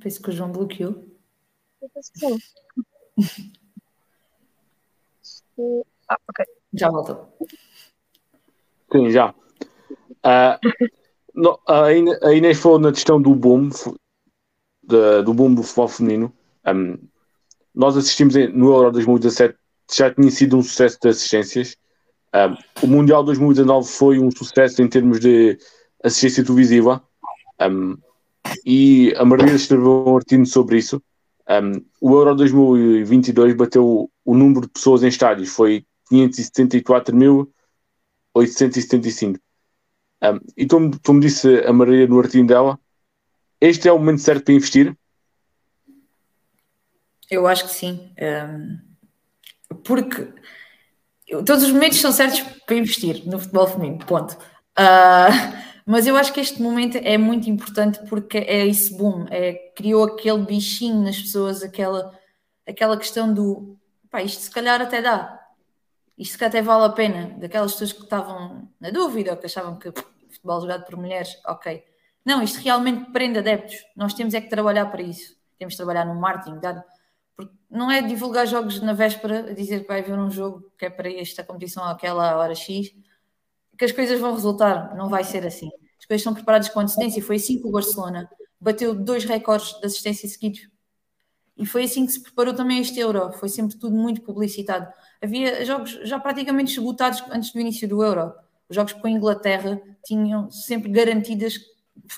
Penso que o João bloqueou. Eu penso que sim. ah, ok. Já voltou. Sim, já. Uh, no, a Inês falou na questão do boom, de, do boom do futebol feminino. Um, nós assistimos no Euro 2017, já tinha sido um sucesso de assistências. Um, o Mundial 2019 foi um sucesso em termos de assistência televisiva. Um, e a Maria escreveu um artigo sobre isso. Um, o Euro 2022 bateu o número de pessoas em estádios, foi 574.875. Um, e como, como disse a Maria no artigo dela, este é o momento certo para investir? Eu acho que sim. Um, porque todos os momentos são certos para investir no futebol feminino, ponto. Uh, mas eu acho que este momento é muito importante porque é esse boom, é, criou aquele bichinho nas pessoas, aquela, aquela questão do pá, isto se calhar até dá, isto calhar até vale a pena, daquelas pessoas que estavam na dúvida ou que achavam que futebol jogado por mulheres, ok. Não, isto realmente prende adeptos, nós temos é que trabalhar para isso, temos de trabalhar no marketing, dar, porque não é divulgar jogos na véspera, dizer que vai haver um jogo que é para esta competição àquela hora X que as coisas vão resultar, não vai ser assim. As coisas são preparadas com antecedência. Foi assim que o Barcelona bateu dois recordes de assistência seguidos. E foi assim que se preparou também este Euro. Foi sempre tudo muito publicitado. Havia jogos já praticamente esgotados antes do início do Euro. Os jogos com a Inglaterra tinham sempre garantidas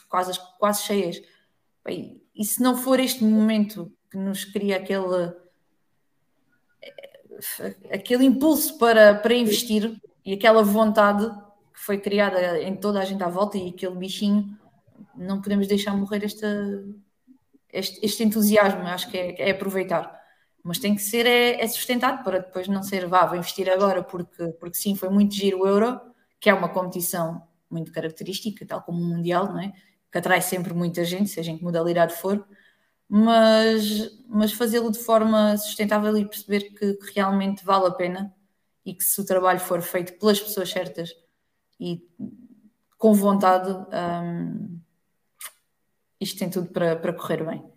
quase, quase cheias. E se não for este momento que nos cria aquele, aquele impulso para, para investir e aquela vontade que foi criada em toda a gente à volta e aquele bichinho, não podemos deixar morrer este, este, este entusiasmo, acho que é, é, aproveitar. Mas tem que ser é, é, sustentado para depois não ser, vá, vou investir agora porque, porque sim, foi muito giro o Euro, que é uma competição muito característica, tal como o Mundial, não é? que atrai sempre muita gente, seja em que modalidade for, mas, mas fazê-lo de forma sustentável e perceber que, que realmente vale a pena e que se o trabalho for feito pelas pessoas certas e com vontade, um, isto tem tudo para, para correr bem.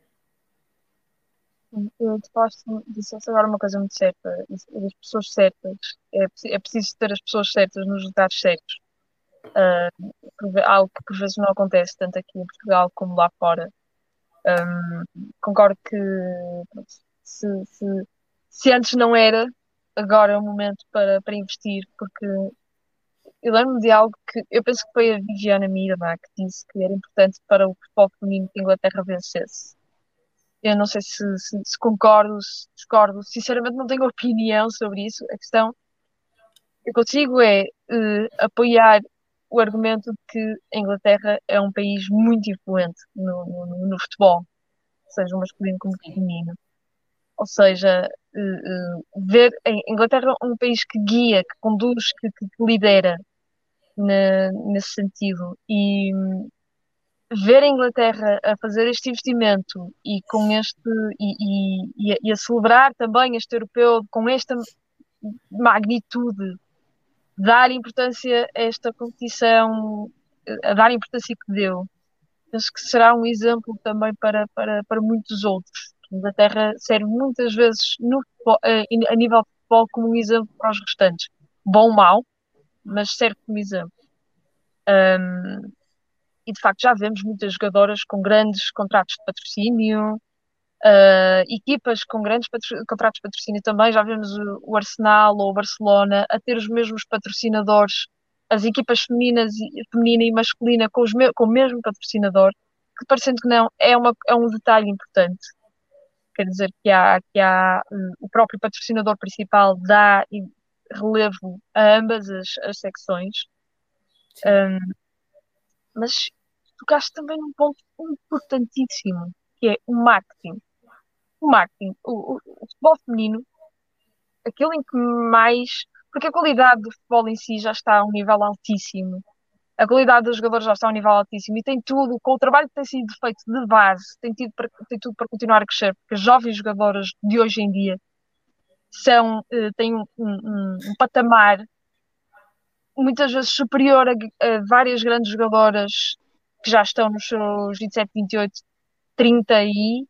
Eu te posso dizer agora uma coisa muito certa, as pessoas certas, é, é preciso ter as pessoas certas nos lugares certos. Uh, algo que por vezes não acontece tanto aqui em Portugal como lá fora. Um, concordo que se, se, se, antes não era, agora é o momento para, para investir, porque eu lembro de algo que eu penso que foi a Viviana Mirama que disse que era importante para o futebol feminino que a Inglaterra vencesse. Eu não sei se, se, se, concordo, se discordo, sinceramente não tenho opinião sobre isso. A questão que eu consigo é uh, apoiar o argumento de que a Inglaterra é um país muito influente no, no, no futebol, seja masculino como feminino. Ou seja, uh, uh, ver a Inglaterra é um país que guia, que conduz, que, que lidera na, nesse sentido. E ver a Inglaterra a fazer este investimento e com este e, e, e, a, celebrar também este europeu com esta magnitude, dar importância a esta competição, a dar a importância que deu, penso que será um exemplo também para, para, para muitos outros. A Inglaterra serve muitas vezes no, eh, a nível de futebol como um exemplo para os restantes. Bom ou mau, mas serve como exemplo. Um, e de facto já vemos muitas jogadoras com grandes contratos de patrocínio, uh, equipas com grandes contratos de patrocínio também. Já vemos o, Arsenal ou o Barcelona a ter os mesmos patrocinadores, as equipas femininas, feminina e masculina com, os com o mesmo patrocinador, que parecendo que não, é, uma, é um detalhe importante. Quer dizer que há, que há o próprio patrocinador principal dá relevo a ambas as, as secções Um, mas tocaste também num ponto importantíssimo, que é o marketing. O marketing, o, o, o futebol feminino, aquilo em que mais. Porque a qualidade do futebol em si já está a um nível altíssimo. A qualidade dos jogadores já está a um nível altíssimo e tem tudo, com o trabalho que tem sido feito de base, tem, tido para, tem tudo para continuar a crescer, porque as jovens jogadoras de hoje em dia são, eh, têm um, um, um patamar muitas vezes superior a, a, várias grandes jogadoras que já estão nos seus 27, 28, 30 e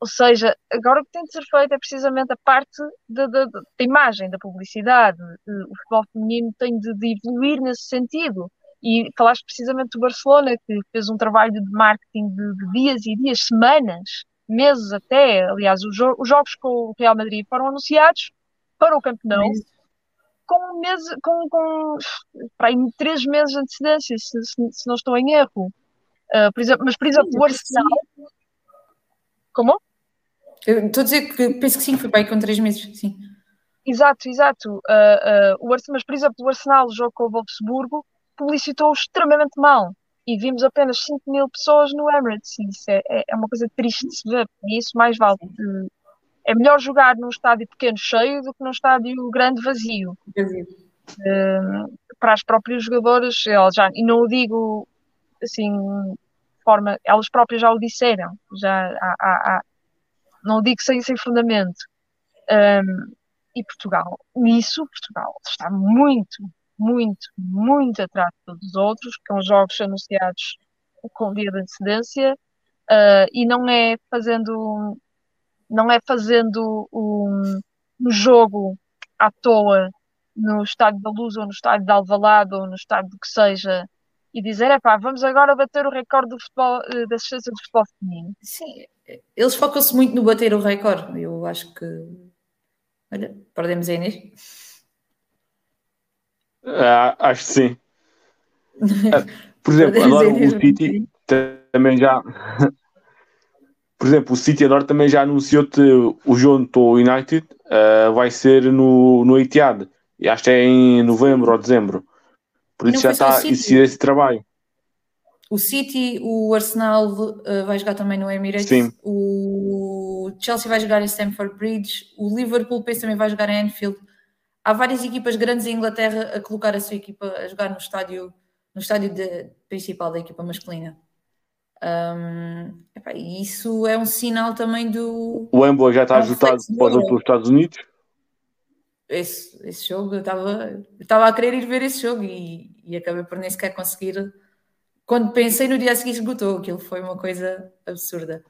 ou seja, agora o que tem de ser feito é precisamente a parte da, da, da imagem, da publicidade. O futebol feminino tem de, de, evoluir nesse sentido. E falaste precisamente do Barcelona, que fez um trabalho de marketing de, de dias e dias, semanas, meses até. Aliás, os, jo os, jogos com o Real Madrid foram anunciados para o campeão com, mês, com, com para aí, três meses de antecedência, se, se, se não estou em erro. Uh, por exemplo, mas, por exemplo, sim, o Arsenal. Como? Eu estou a dizer que penso que sim, foi para aí com três meses, sim. Exato, exato. Uh, uh, o Arsenal, mas, por exemplo, o Arsenal, o jogo com o Wolfsburgo, publicitou extremamente mal. E vimos apenas 5 mil pessoas no Emirates. Isso é, é, é uma coisa triste de se ver. E isso mais vale. Uh, é melhor jogar num estádio pequeno cheio do que num estádio grande vazio. Vazio. para as próprias jogadoras, já, e não o digo assim, forma, elas próprias já o disseram, já há, há, há não digo sem, sem fundamento. Um, e Portugal, nisso, Portugal está muito, muito, muito atrás de todos os outros, são jogos anunciados com dia de antecedência, uh, e não é fazendo, não é fazendo um, um jogo à toa no estádio da Luz ou no estádio de Alvalade ou no estádio do que seja e dizer, é pá, vamos agora bater o recorde do futebol, eh, da assistência do futebol feminino. Sim, eles focam-se muito no bater o recorde. Eu acho que. Olha, perdemos a Inês. Ah, acho que sim. Ah, por exemplo, agora o City também já. Por exemplo, o City agora também já anunciou que o Junto United uh, vai ser no, no Etihad. E acho que é em novembro ou dezembro. Por isso já está a esse trabalho. O City, o Arsenal uh, vai jogar também no Emirates. Sim. O Chelsea vai jogar em Stamford Bridge. O Liverpool penso também vai jogar em Anfield. Há várias equipas grandes em Inglaterra a colocar a sua equipa a jogar no estádio, no estádio de, principal da equipa masculina. Um, epá, isso é um sinal também do. O Wembley já está ajustado para os Estados Unidos? Esse, esse jogo, eu estava a querer ir ver esse jogo e, e acabei por nem sequer conseguir quando pensei no dia a seguir esgotou, aquilo foi uma coisa absurda.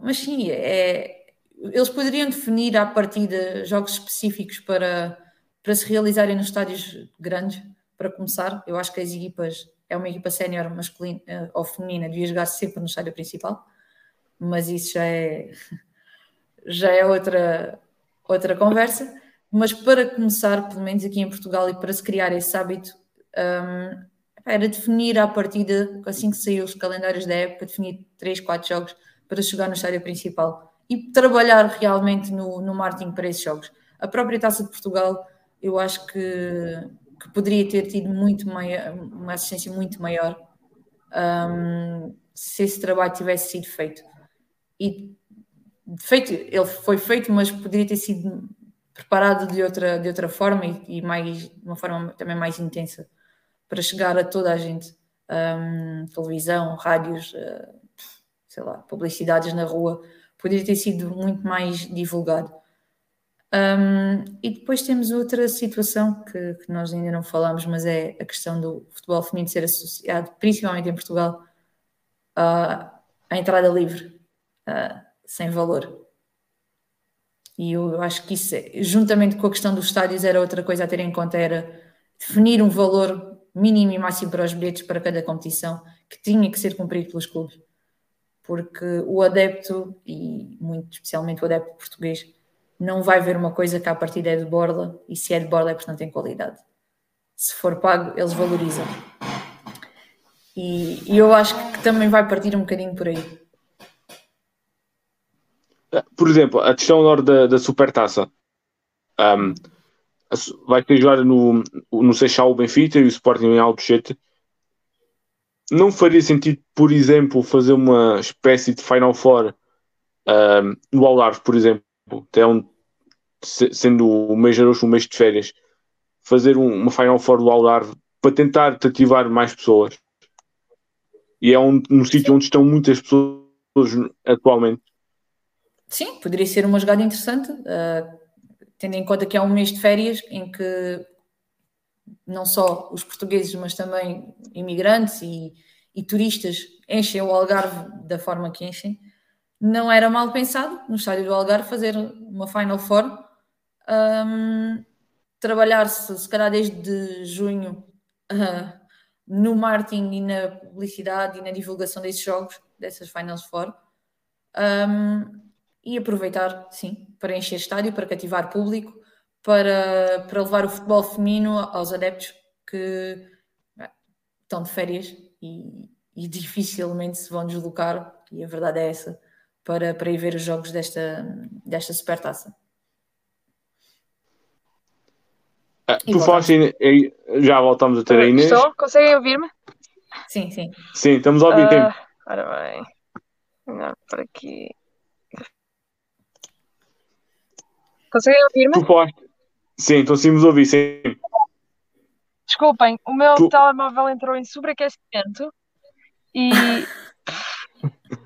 mas sim, é, eles poderiam definir à partida jogos específicos para, para se realizarem nos estádios grandes, para começar. Eu acho que as equipas, é uma equipa sénior masculina eh, ou feminina, devia jogar sempre no estádio principal, mas isso já é, já é outra, outra conversa. Mas para começar, pelo menos aqui em Portugal, e para se criar esse hábito, um, era definir à partida, assim que saiu os calendários da época, definir 3, 4 jogos para chegar no estádio principal e trabalhar realmente no, no marketing para esses jogos. A própria Taça de Portugal, eu acho que, que poderia ter tido muito maior, uma assistência muito maior um, se esse trabalho tivesse sido feito. E feito, ele foi feito, mas poderia ter sido preparado de outra, de outra forma e, e mais, de uma forma também mais intensa para chegar a toda a gente. Um, televisão, rádios, uh, sei lá, publicidades na rua, poderia ter sido muito mais divulgado. Um, e depois temos outra situação que, que, nós ainda não falamos, mas é a questão do futebol feminino ser associado, principalmente em Portugal, à, à entrada livre, uh, sem valor. E eu acho que isso, é, juntamente com a questão dos estádios, era outra coisa a ter em conta, era definir um valor mínimo e máximo para os bilhetes para cada competição que tinha que ser cumprido pelos clubes. Porque o adepto, e muito especialmente o adepto português, não vai ver uma coisa que à partida é de borda e se é de borda é porque não tem qualidade. Se for pago, eles valorizam. E, e eu acho que também vai partir um bocadinho por aí. Por exemplo, a questão da, da supertaça. Um, vai ter jogada no, no Seixal o Benfica e o Sporting em Alcochete. Não faria sentido, por exemplo, fazer uma espécie de Final Four um, no Algarve, por exemplo, até onde, sendo o mês de agosto um mês de férias, fazer um, uma Final Four do Algarve para tentar ativar mais pessoas. E é um, um sítio onde estão muitas pessoas atualmente. Sim, poderia ser uma jogada interessante, uh, tendo em conta que é um mês de férias em que não só os portugueses, mas também imigrantes e, e turistas enchem o Algarve da forma que enchem não era mal pensado no estádio do Algarve fazer uma Final Four. Um, Trabalhar-se, se calhar, desde junho uh, no marketing e na publicidade e na divulgação desses jogos, dessas Finals Four. Um, e aproveitar, sim, para encher estádio, para cativar público, para, para levar o futebol feminino aos adeptos que estão de férias e, e dificilmente se vão deslocar, e a verdade é essa para, para ir ver os jogos desta, desta supertaça. Ah, tu falaste, já voltamos a ter a Inês. Estou? Conseguem ouvir-me? Sim, sim. Sim, estamos a ouvir. Uh, ora bem. Não, por aqui. Conseguem ouvir-me? Tu falaste. Sim, conseguimos ouvir, sim. Desculpem, o meu tu... telemóvel entrou em sobreaquecimento e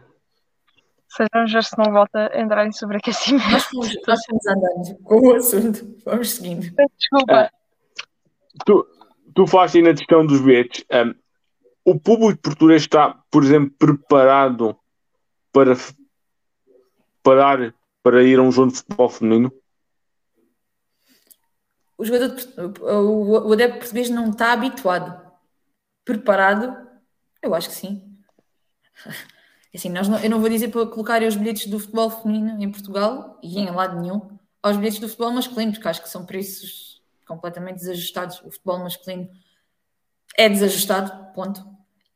Sejam já se não volta a entrar em sobreaquecimento. Nós fomos, nós fomos andando com o assunto. Vamos seguindo. Desculpa. Ah, tu, tu falaste aí na questão dos bilhetes. Um, o público português está, por exemplo, preparado para parar para ir a um jogo de futebol feminino? O jogador, o, o adepto português não está habituado. Preparado? Eu acho que sim. Assim, nós não, eu não vou dizer para colocar os bilhetes do futebol feminino em Portugal e em lado nenhum aos bilhetes do futebol masculino, porque acho que são preços completamente desajustados. O futebol masculino é desajustado, ponto.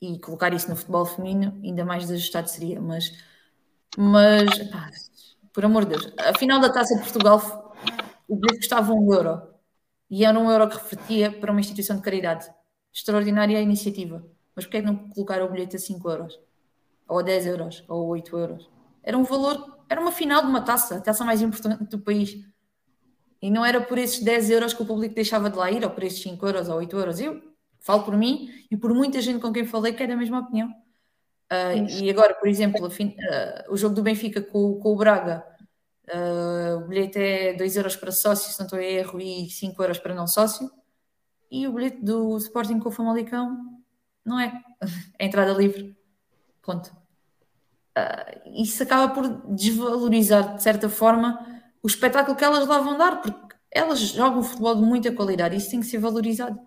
E colocar isso no futebol feminino ainda mais desajustado seria. Mas, mas pá, por amor de Deus, a final da taça de Portugal, o bilhete custava um euro e era um euro que refletia para uma instituição de caridade. Extraordinária a iniciativa. Mas porquê é que não colocar o bilhete a 5 euros? ou a 10 euros, ou 8 euros. Era um valor, era uma final de uma taça, a taça mais importante do país. E não era por esses 10 euros que o público deixava de lá ir, ou por esses 5 euros ou 8 euros. Eu falo por mim e por muita gente com quem falei que é da mesma opinião. Uh, e agora, por exemplo, uh, o jogo do Benfica com, com o Braga, uh, o bilhete é 2 euros para sócio, se não estou a erro, e 5 euros para não sócio. E o bilhete do Sporting com o Famalicão não é. É entrada livre. Ponto uh, isso acaba por desvalorizar, de certa forma, o espetáculo que elas lá vão dar, porque elas jogam futebol de muita qualidade, isso tem que ser valorizado.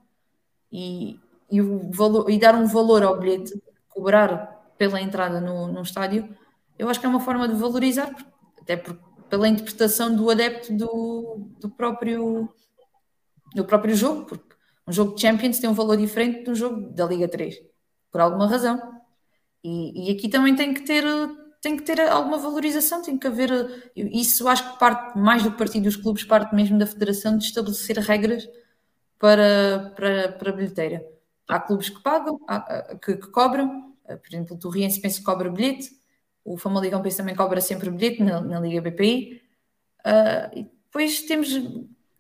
E, e, o valor, e dar um valor ao bilhete, cobrar pela entrada no, no estádio, eu acho que é uma forma de valorizar, até por, pela interpretação do adepto do, do, próprio, do próprio jogo, porque um jogo de Champions tem um valor diferente de um jogo da Liga 3, por alguma razão. E, e, aqui também tem que ter tem que ter alguma valorização, tem que haver isso acho que parte mais do partido dos clubes, parte mesmo da federação de estabelecer regras para, para, para a bilheteira. Há clubes que pagam, há, que, que, cobram, por exemplo, o Torriense penso que cobra bilhete, o Famalicão penso também cobra sempre bilhete na, na Liga BPI. Uh, e depois temos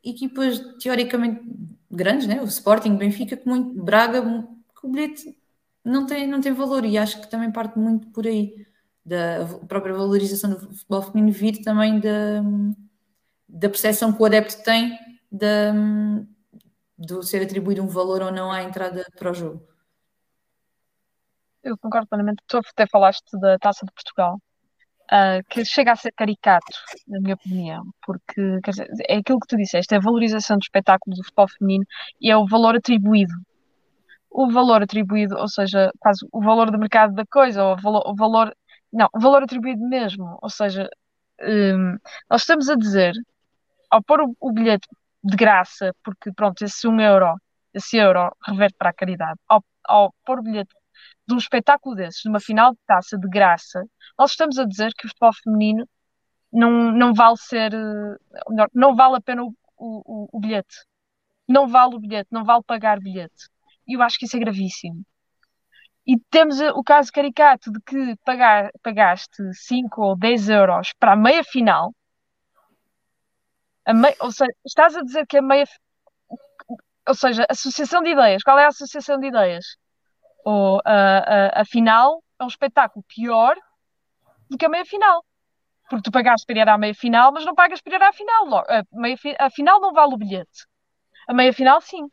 equipas teoricamente grandes, né? o Sporting, Benfica, que muito, Braga, que o bilhete não tem, não tem valor e acho que também parte muito por aí da própria valorização do futebol feminino vir também da, da percepção que o adepto tem da, de ser atribuído um valor ou não à entrada para o jogo. Eu concordo plenamente. Tu até falaste da Taça de Portugal, uh, que chega a ser caricato, na minha opinião, porque dizer, é aquilo que tu disseste, é a valorização do espetáculo do futebol feminino e é o valor atribuído o valor atribuído, ou seja, quase o valor do mercado da coisa, ou o valor, o valor não, o valor atribuído mesmo, ou seja, um, nós estamos a dizer, ao pôr o, o, bilhete de graça, porque pronto, esse um euro, esse euro reverte para a caridade, ao, ao pôr o bilhete de um espetáculo desses, de uma final de taça de graça, nós estamos a dizer que o futebol feminino não, não vale ser, melhor, não vale a pena o, o, o bilhete. não vale o bilhete, não vale pagar bilhete. E eu acho que isso é gravíssimo. E temos o caso caricato de que pagar, pagaste 5 ou 10 euros para a meia final. A ou seja, estás a dizer que a meia. Ou seja, associação de ideias. Qual é a associação de ideias? Ou a, a, final é um espetáculo pior do que a meia final. Porque tu pagaste para ir à meia final, mas não pagas para ir à final. A, meia, a final não vale o bilhete. A meia final, sim. Ou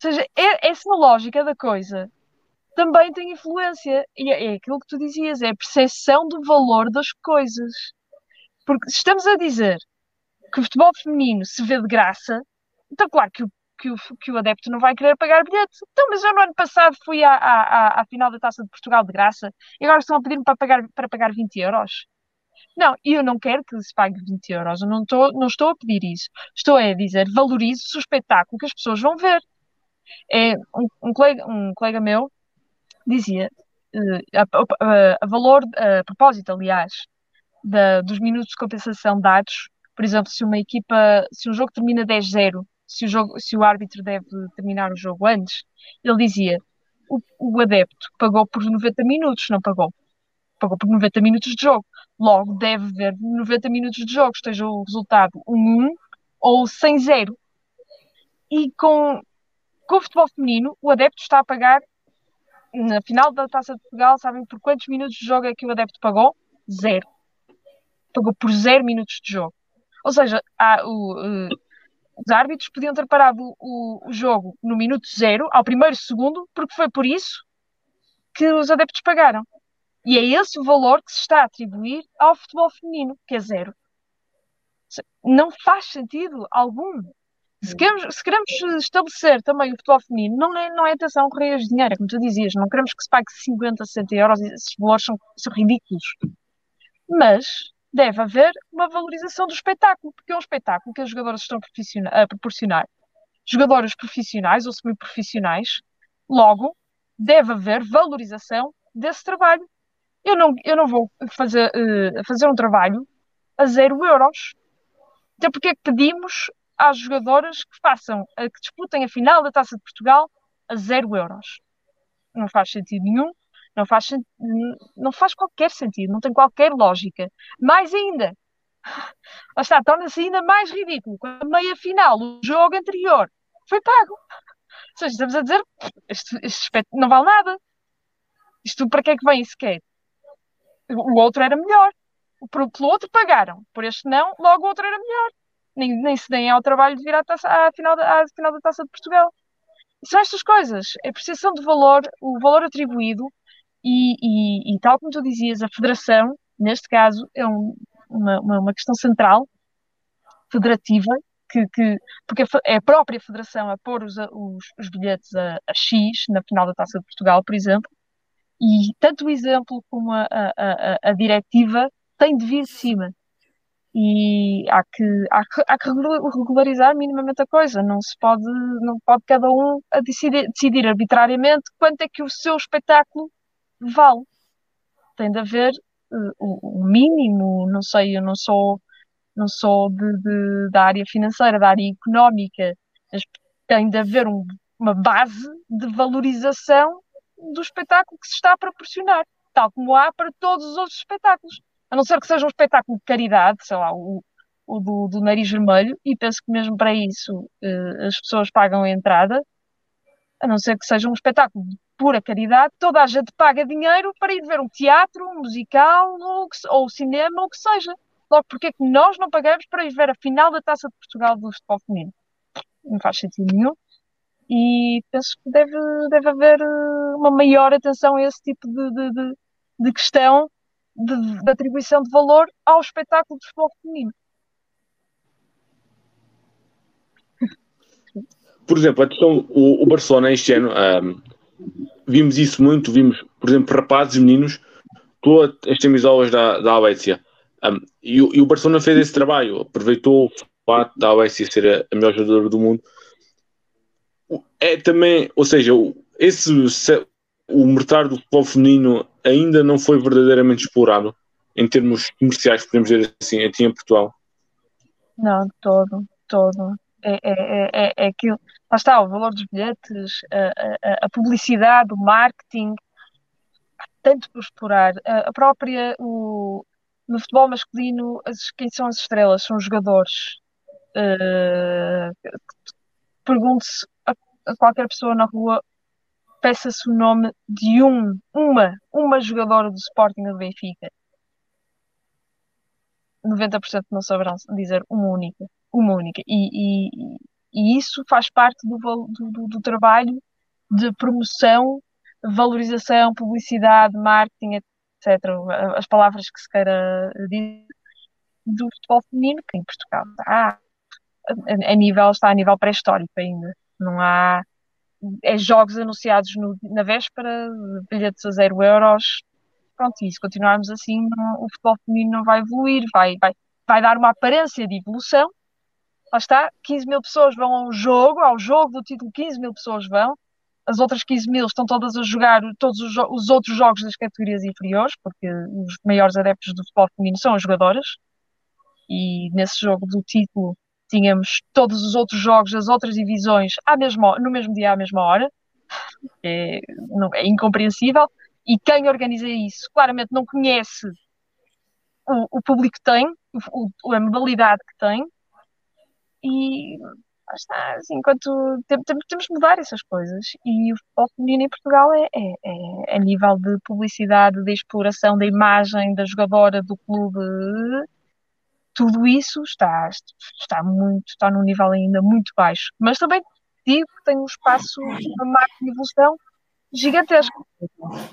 seja, é, essa lógica da coisa também tem influência. E é, é aquilo que tu dizias, é a percepção do valor das coisas. Porque se estamos a dizer que o futebol feminino se vê de graça, então claro que o, que o, que o adepto não vai querer pagar bilhete. Então, mas eu no ano passado fui à, à, à final da Taça de Portugal de graça e agora estão a pedir-me para pagar, para pagar 20 euros. Não, eu não quero que se pague 20 euros, eu não estou, não estou a pedir isso. Estou a dizer, valorize o espetáculo que as pessoas vão ver. É, um, um, colega, um colega meu dizia, uh, a, a, a, valor, a propósito, aliás, da, dos minutos de compensação dados, por exemplo, se uma equipa, se um jogo termina 10-0, se o, jogo, se o árbitro deve terminar o jogo antes, ele dizia, o, o adepto pagou por 90 minutos, não pagou. Pagou por 90 minutos de jogo. Logo, deve haver 90 minutos de jogo, esteja o resultado 1-1 ou 100-0. E com, com o futebol feminino, o adepto está a pagar na final da Taça de Portugal, sabem por quantos minutos de jogo é que o adepto pagou? Zero. Pagou por zero minutos de jogo. Ou seja, há, o, uh, os árbitros podiam ter parado o, o, jogo no minuto zero, ao primeiro segundo, porque foi por isso que os adeptos pagaram. E é esse o valor que se está a atribuir ao futebol feminino, que é zero. Não faz sentido algum. Se queremos, se queremos estabelecer também o futebol feminino, não é, não é atenção correr de dinheiro, é como tu dizias, não queremos que se pague 50, 60 euros, esses valores são, são ridículos. Mas deve haver uma valorização do espetáculo, porque é um espetáculo que as jogadoras estão a proporcionar. Jogadoras profissionais ou semi-profissionais, logo, deve haver valorização desse trabalho. Eu não, eu não vou fazer, uh, fazer um trabalho a zero euros. Até porque é que pedimos às jogadoras que façam, que disputem a final da Taça de Portugal a zero euros. Não faz sentido nenhum, não faz, não faz qualquer sentido, não tem qualquer lógica. Mais ainda, está, torna-se ainda mais ridículo. a meia final, o jogo anterior, foi pago. Ou seja, estamos a dizer, este, este aspecto não vale nada. Isto para que é que vem sequer? O outro era melhor. Pelo outro pagaram, por este não, logo o outro era melhor nem, nem se deem ao trabalho de vir à, taça, à, final, da, à final da Taça de Portugal. São estas coisas, a apreciação de valor, o valor atribuído e, e, e, tal como tu dizias, a federação, neste caso, é um, uma, uma questão central, federativa, que, que, porque é a própria federação a pôr os, os, os bilhetes a, a, X na final da Taça de Portugal, por exemplo, e tanto o exemplo como a, a, a diretiva têm de vir de cima e há que, há que, há que regularizar minimamente a coisa. Não se pode, não pode cada um a decidir, decidir arbitrariamente quanto é que o seu espetáculo vale. Tem de haver uh, o, mínimo, não sei, eu não sou, não sou de, de, da área financeira, da área económica, mas tem de haver um, uma base de valorização do espetáculo que se está a proporcionar, tal como há para todos os outros espetáculos a não ser que seja um espetáculo de caridade, sei lá, o, o do, do, nariz vermelho, e penso que mesmo para isso uh, as pessoas pagam a entrada, a não ser que seja um espetáculo pura caridade, toda a gente paga dinheiro para ir ver um teatro, um musical, ou, ou cinema, ou o que seja. Logo, porque é que nós não pagamos para ir ver a final da Taça de Portugal do futebol feminino? Não faz sentido nenhum. E penso que deve, deve haver eh, uma maior atenção a esse tipo de, de, de, de questão de, de atribuição de valor ao espetáculo de futebol feminino. Por exemplo, então, o, o Barcelona este ano um, vimos isso muito, vimos, por exemplo, rapazes e meninos todas as camisolas da, da Alessia. Um, e, e, o Barcelona fez esse trabalho, aproveitou o fato da Alessia ser a, melhor jogadora do mundo. É também, ou seja, esse o mercado do futebol feminino ainda não foi verdadeiramente explorado em termos comerciais, podemos dizer assim, aqui em Portugal? Não, todo, todo. É, é, é, é aquilo. Lá está, o valor dos bilhetes, a, a, a publicidade, o marketing, há tanto por explorar. A, a própria, o, no futebol masculino, as, quem são as estrelas? São os jogadores. Uh, Pergunte-se a, a, qualquer pessoa na rua, peça-se o nome de um, uma, uma jogadora do Sporting ou do Benfica. 90% não saberão dizer uma única. Uma única. E, e, e isso faz parte do, do, do trabalho de promoção, valorização, publicidade, marketing, etc. As palavras que se queira dizer do futebol feminino, que em Portugal está a, a nível, está a nível pré-histórico ainda. Não há é jogos anunciados no, na véspera, bilhetes a zero euros. Pronto, e se continuarmos assim, não, o futebol feminino não vai evoluir, vai, vai, vai dar uma aparência de evolução. Lá está, 15 mil pessoas vão ao jogo, ao jogo do título, 15 mil pessoas vão. As outras 15 mil estão todas a jogar todos os, os outros jogos das categorias inferiores, porque os maiores adeptos do futebol feminino são as jogadoras. E nesse jogo do título tínhamos todos os outros jogos das outras divisões à mesma, no mesmo dia, à mesma hora. É, não, é incompreensível. E quem organiza isso claramente não conhece o, o público que tem, o, a modalidade que tem. E está, assim, enquanto temos, temos de mudar essas coisas. E o futebol feminino em Portugal é, é, é, a nível de publicidade, de exploração da imagem da jogadora do clube tudo isso está, está muito, está num nível ainda muito baixo. Mas também digo que tem um espaço, uma marca de evolução gigantesco.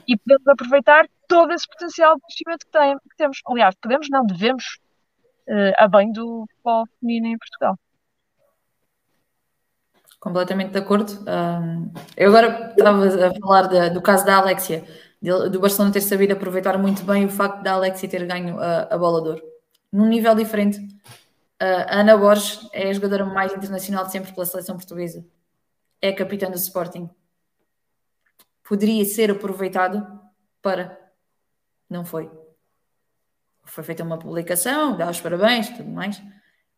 E podemos aproveitar todo esse potencial de crescimento que, tem, que temos. Aliás, podemos, não, devemos, uh, a bem do futebol feminino em Portugal. Completamente de acordo. Eu agora estava a falar de, do caso da Alexia, de, do Barcelona ter sabido aproveitar muito bem o facto da Alexia ter ganho a, a bola de ouro num nível diferente. A Ana Borges é a jogadora mais internacional de sempre pela seleção portuguesa. É capitã do Sporting. Poderia ser aproveitado para. Não foi. Foi feita uma publicação, dá os parabéns tudo mais.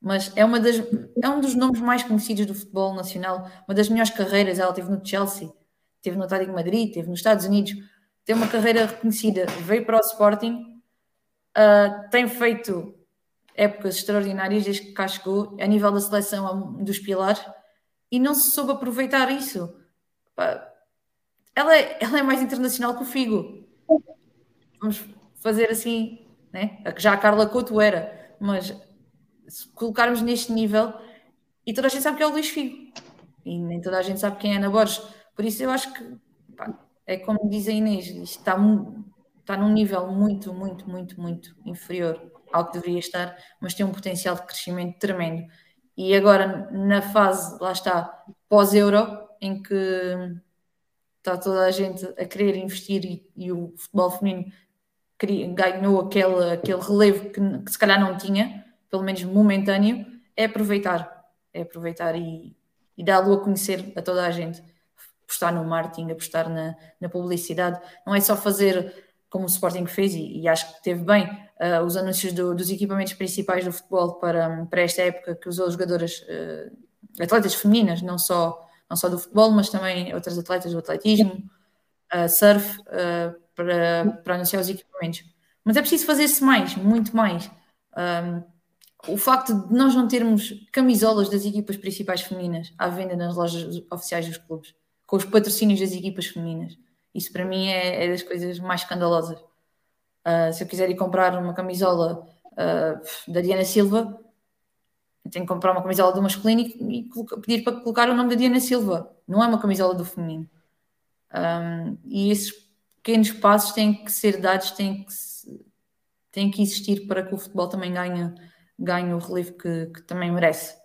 Mas é, uma das, é um dos nomes mais conhecidos do futebol nacional. Uma das melhores carreiras. Ela teve no Chelsea, teve no Atlético Madrid, teve nos Estados Unidos. Tem uma carreira reconhecida. Veio para o Sporting. Uh, tem feito épocas extraordinárias desde que cá chegou, a nível da seleção dos pilares, e não se soube aproveitar isso. Ela é, ela é mais internacional que o Figo. Vamos fazer assim, né? já a Carla Couto era, mas se colocarmos neste nível, e toda a gente sabe que é o Luís Figo, e nem toda a gente sabe quem é Ana Borges. Por isso eu acho que pá, é como diz a Inês, está, está num nível muito, muito, muito, muito inferior ao que deveria estar, mas tem um potencial de crescimento tremendo. E agora, na fase, lá está, pós-euro, em que está toda a gente a querer investir e, e o futebol feminino ganhou aquele, aquele relevo que, que, se calhar não tinha, pelo menos momentâneo, é aproveitar. É aproveitar e, e dá-lo a conhecer a toda a gente. Apostar no marketing, apostar na, na publicidade. Não é só fazer como o Sporting fez, e, e acho que teve bem, uh, os anúncios do, dos equipamentos principais do futebol para, para esta época, que usou jogadoras, uh, atletas femininas, não só, não só do futebol, mas também outras atletas do atletismo, uh, surf, para, para anunciar os equipamentos. Mas é preciso fazer-se mais, muito mais. Um, o facto de nós não termos camisolas das equipas principais femininas à venda nas lojas oficiais dos clubes, com os patrocínios das equipas femininas isso para mim é, é das coisas mais escandalosas. Uh, se eu quiser ir comprar uma camisola uh, da Diana Silva, tenho que comprar uma camisola do masculino e, e, pedir para colocar o nome da Diana Silva. Não é uma camisola do feminino. Um, e esses pequenos passos têm que ser dados, têm que, têm que existir para que o futebol também ganhe, ganhe o relevo que, que também merece.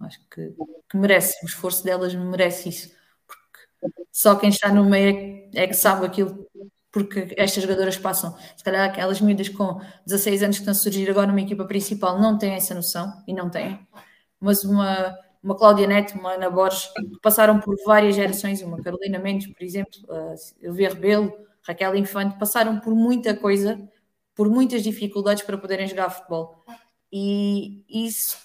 Acho que, que merece, o esforço delas merece isso só quem está no meio é, é que sabe aquilo porque estas jogadoras passam, se calhar aquelas miúdas com 16 anos que estão a surgir agora numa equipa principal não têm essa noção, e não têm, mas uma, uma Cláudia Neto, uma Ana Borges, que passaram por várias gerações, uma Carolina Mendes, por exemplo, a Silvia Rebelo, Raquel Infante, passaram por muita coisa, por muitas dificuldades para poderem jogar futebol. E isso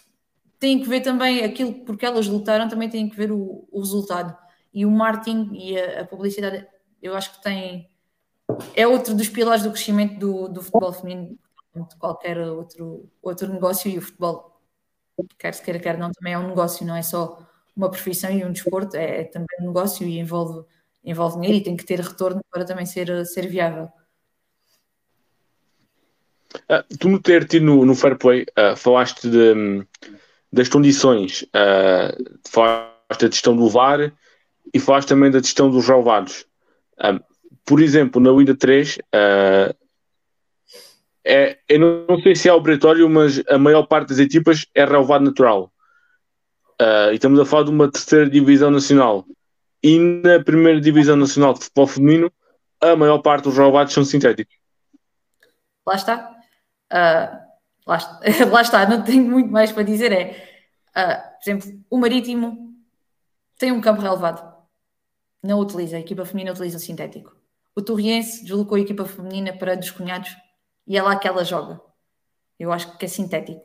tem que ver também aquilo porque elas lutaram, também tem que ver o, o resultado. E o marketing e a, a, publicidade, eu acho que tem. É outro dos pilares do crescimento do, do futebol feminino, de qualquer outro, outro negócio. E o futebol, quer se queira, quer não, também é um negócio, não é só uma profissão e um desporto, é, é também um negócio e envolve, envolve dinheiro e tem que ter retorno para também ser, ser viável. Uh, tu no ter no, no Fair Play uh, falaste de, das condições, uh, falaste da gestão do VAR e falaste também da gestão dos relevados. por exemplo, na Winda 3, é, eu não sei se é obrigatório, mas a maior parte das equipas é relevado natural. e estamos a falar de uma terceira divisão nacional. E na primeira divisão nacional de futebol feminino, a maior parte dos relevados são sintéticos. Lá está. Uh, lá, está, lá, está, não tenho muito mais para dizer. É, uh, por exemplo, o Marítimo tem um campo relevado, não utiliza, a equipa feminina utiliza o sintético. O Torriense deslocou a equipa feminina para dos cunhados e é lá que ela joga. Eu acho que é sintético.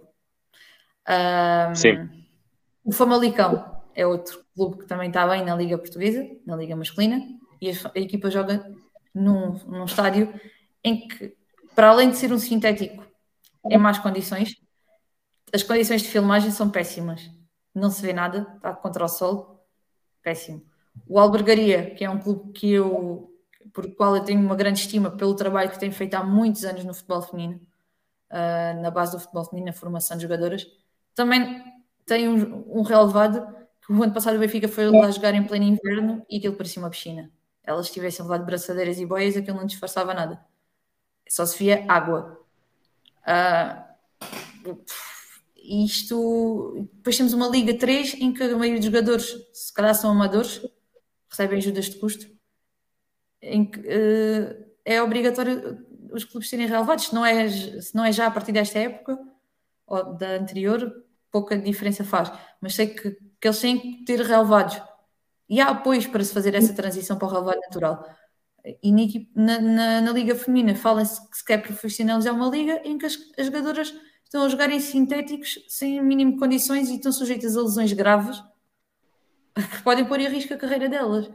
Um, Sim. O Famalicão é outro clube que também está bem na Liga Portuguesa, na Liga Masculina, e a, a equipa joga num, num estádio em que, para além de ser um sintético em más condições. As condições de filmagem são péssimas. Não se vê nada, está contra o sol. Péssimo. O Albergaria, que é um clube que eu, por qual eu tenho uma grande estima pelo trabalho que tem feito há muitos anos no futebol feminino, uh, na base do futebol feminino, na formação de jogadoras, também tem um, um relevado que o ano passado o Benfica foi lá jogar em pleno inverno e aquilo parecia uma piscina. Elas tivessem levado braçadeiras e boias, aquilo não disfarçava nada. Só se via água. Uh, isto. Depois temos uma Liga 3 em que a maioria dos jogadores, se calhar são amadores, recebem ajudas de custo, em que uh, é obrigatório os clubes serem relevados. Se não, é, se não é já a partir desta época ou da anterior, pouca diferença faz. Mas sei que, que eles têm que ter relevados. E há apoios para se fazer essa transição para o relevado natural. E na, na, na, Liga Feminina fala-se que se quer profissionalizar uma liga em que as, as, jogadoras estão a jogar em sintéticos sem mínimo condições e estão sujeitas a lesões graves que podem pôr em risco a carreira delas.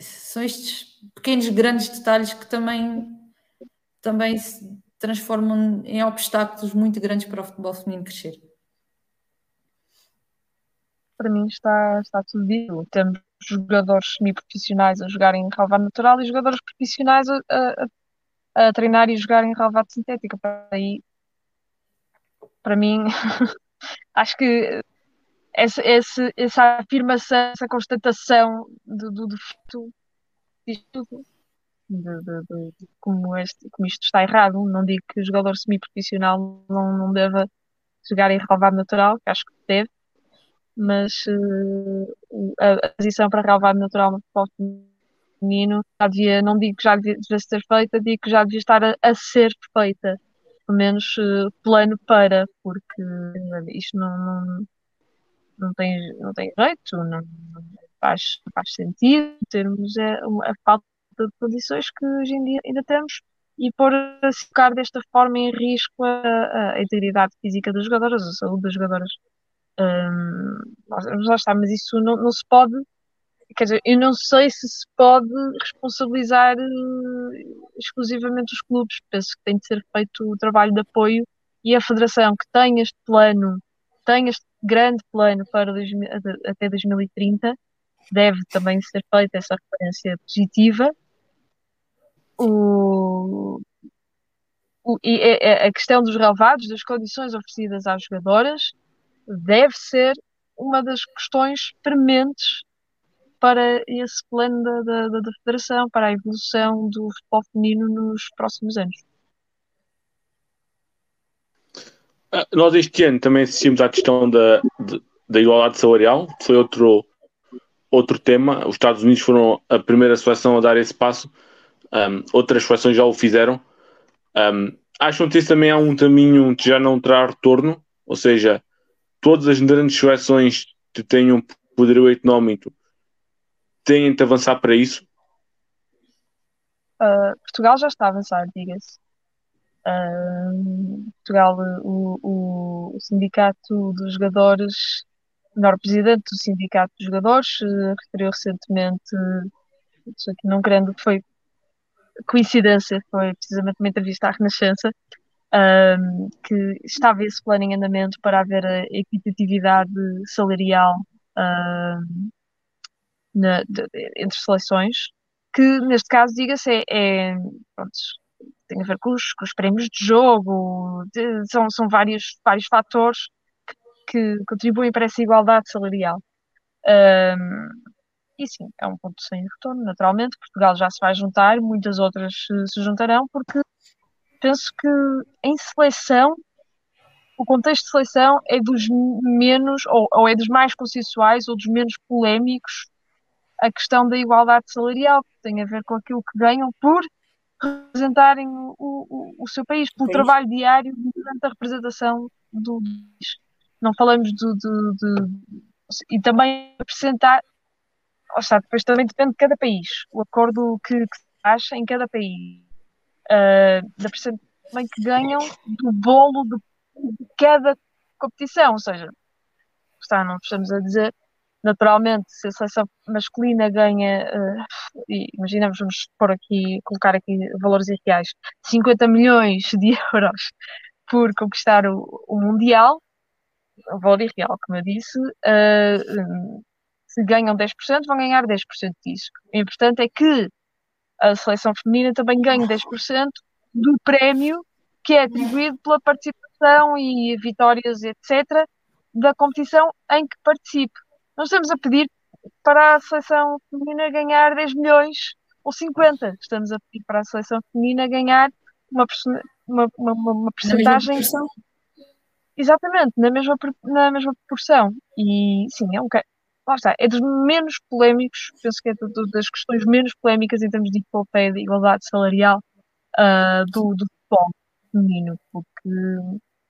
São estes pequenos, grandes detalhes que também, também se transformam em obstáculos muito grandes para o futebol feminino crescer. Para mim está, está tudo dito. Temos jogadores semi-profissionais a jogar em relevado natural e jogadores profissionais a, a, a treinar e jogar em relevado sintético. Para, aí, para mim, acho que essa, essa, essa afirmação, essa constatação do, do tudo. De, de, de, como, este, como isto está errado. Não digo que o jogador semi-profissional não, não deva jogar em relevado natural, que acho que deve, mas uh, a, transição para relevado natural no futebol feminino já devia, não digo que já devia, ser feita, digo que já devia estar a, a ser feita, pelo menos uh, plano para, porque isto não, não, não, tem, não tem jeito, não, faz, faz sentido termos a, a falta de condições que hoje em dia ainda temos e pôr a ficar desta forma em risco a, a, integridade física das jogadoras, a saúde das jogadoras. Um, lá está, mas isso não, não, se pode, quer dizer, eu não sei se se pode responsabilizar uh, exclusivamente os clubes, penso que tem de ser feito o trabalho de apoio e a federação que tem este plano, tem este grande plano para até 2030, deve também ser feita essa referência positiva. O, o, e a questão dos relevados, das condições oferecidas às jogadoras, deve ser uma das questões prementes para esse plano da, da, da, Federação, para a evolução do futebol feminino nos próximos anos. Ah, nós este ano também assistimos à questão da, da igualdade salarial, que foi outro, outro tema. Os Estados Unidos foram a primeira seleção a dar esse passo, um, outras seleções já o fizeram. Um, acham que esse também é um caminho que já não terá retorno? Ou seja, todas as grandes seleções que tenham poderio económico têm de avançar para isso? Uh, Portugal já está a avançar, diga-se. Uh, Portugal, o, o, sindicato dos jogadores, o menor presidente do sindicato dos jogadores, uh, referiu recentemente, não querendo que foi coincidência, foi precisamente uma entrevista à Renascença, um, que estava esse plano em andamento para haver a equitatividade salarial um, na, de, entre seleções, que neste caso, diga-se, é, é pronto, tem a ver com os, com os prémios de jogo, de, são, são vários, vários fatores que, que, contribuem para essa igualdade salarial. Um, e sim, é um ponto sem retorno, naturalmente. Portugal já se vai juntar, muitas outras se, se juntarão, porque penso que em seleção, o contexto de seleção é dos menos, ou, ou é dos mais consensuais, ou dos menos polémicos, a questão da igualdade salarial, que tem a ver com aquilo que ganham por representarem o, o, o seu país, pelo trabalho diário durante a representação do país. Não falamos do, do, do e também apresentar, ou seja, depois também depende de cada país, o acordo que, que se faz em cada país, uh, da também que ganham do bolo de, de cada competição, ou seja, está, não estamos a dizer naturalmente, se a seleção masculina ganha, uh, imaginamos, vamos pôr aqui, colocar aqui valores reais, 50 milhões de euros por conquistar o, o Mundial, o valor irreal, como eu disse, uh, se ganham 10%, vão ganhar 10% disso. O importante é que a seleção feminina também ganhe 10% do prémio que é atribuído pela participação e vitórias, etc., da competição em que participe. Nós estamos a pedir para a seleção feminina ganhar 10 milhões ou 50. Estamos a pedir para a seleção feminina ganhar uma, uma, uma, uma percentagem. Exatamente, na mesma, na mesma proporção. E sim, é um lá está, é dos menos polémicos, penso que é das questões menos polémicas em termos de de igualdade salarial uh, do, do futebol feminino, porque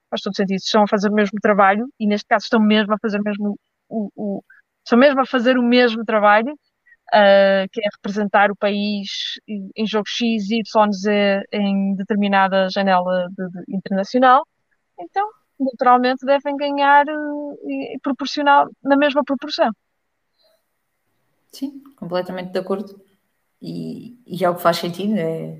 faz todo sentido, estão a fazer o mesmo trabalho e neste caso estão mesmo a fazer mesmo o, o estão mesmo a fazer o mesmo trabalho, uh, que é representar o país em jogo X, Y, Z em determinada janela de, de internacional. Então, naturalmente, devem ganhar uh, proporcional, na mesma proporção. Sim, completamente de acordo. E, e é o que faz sentido. É,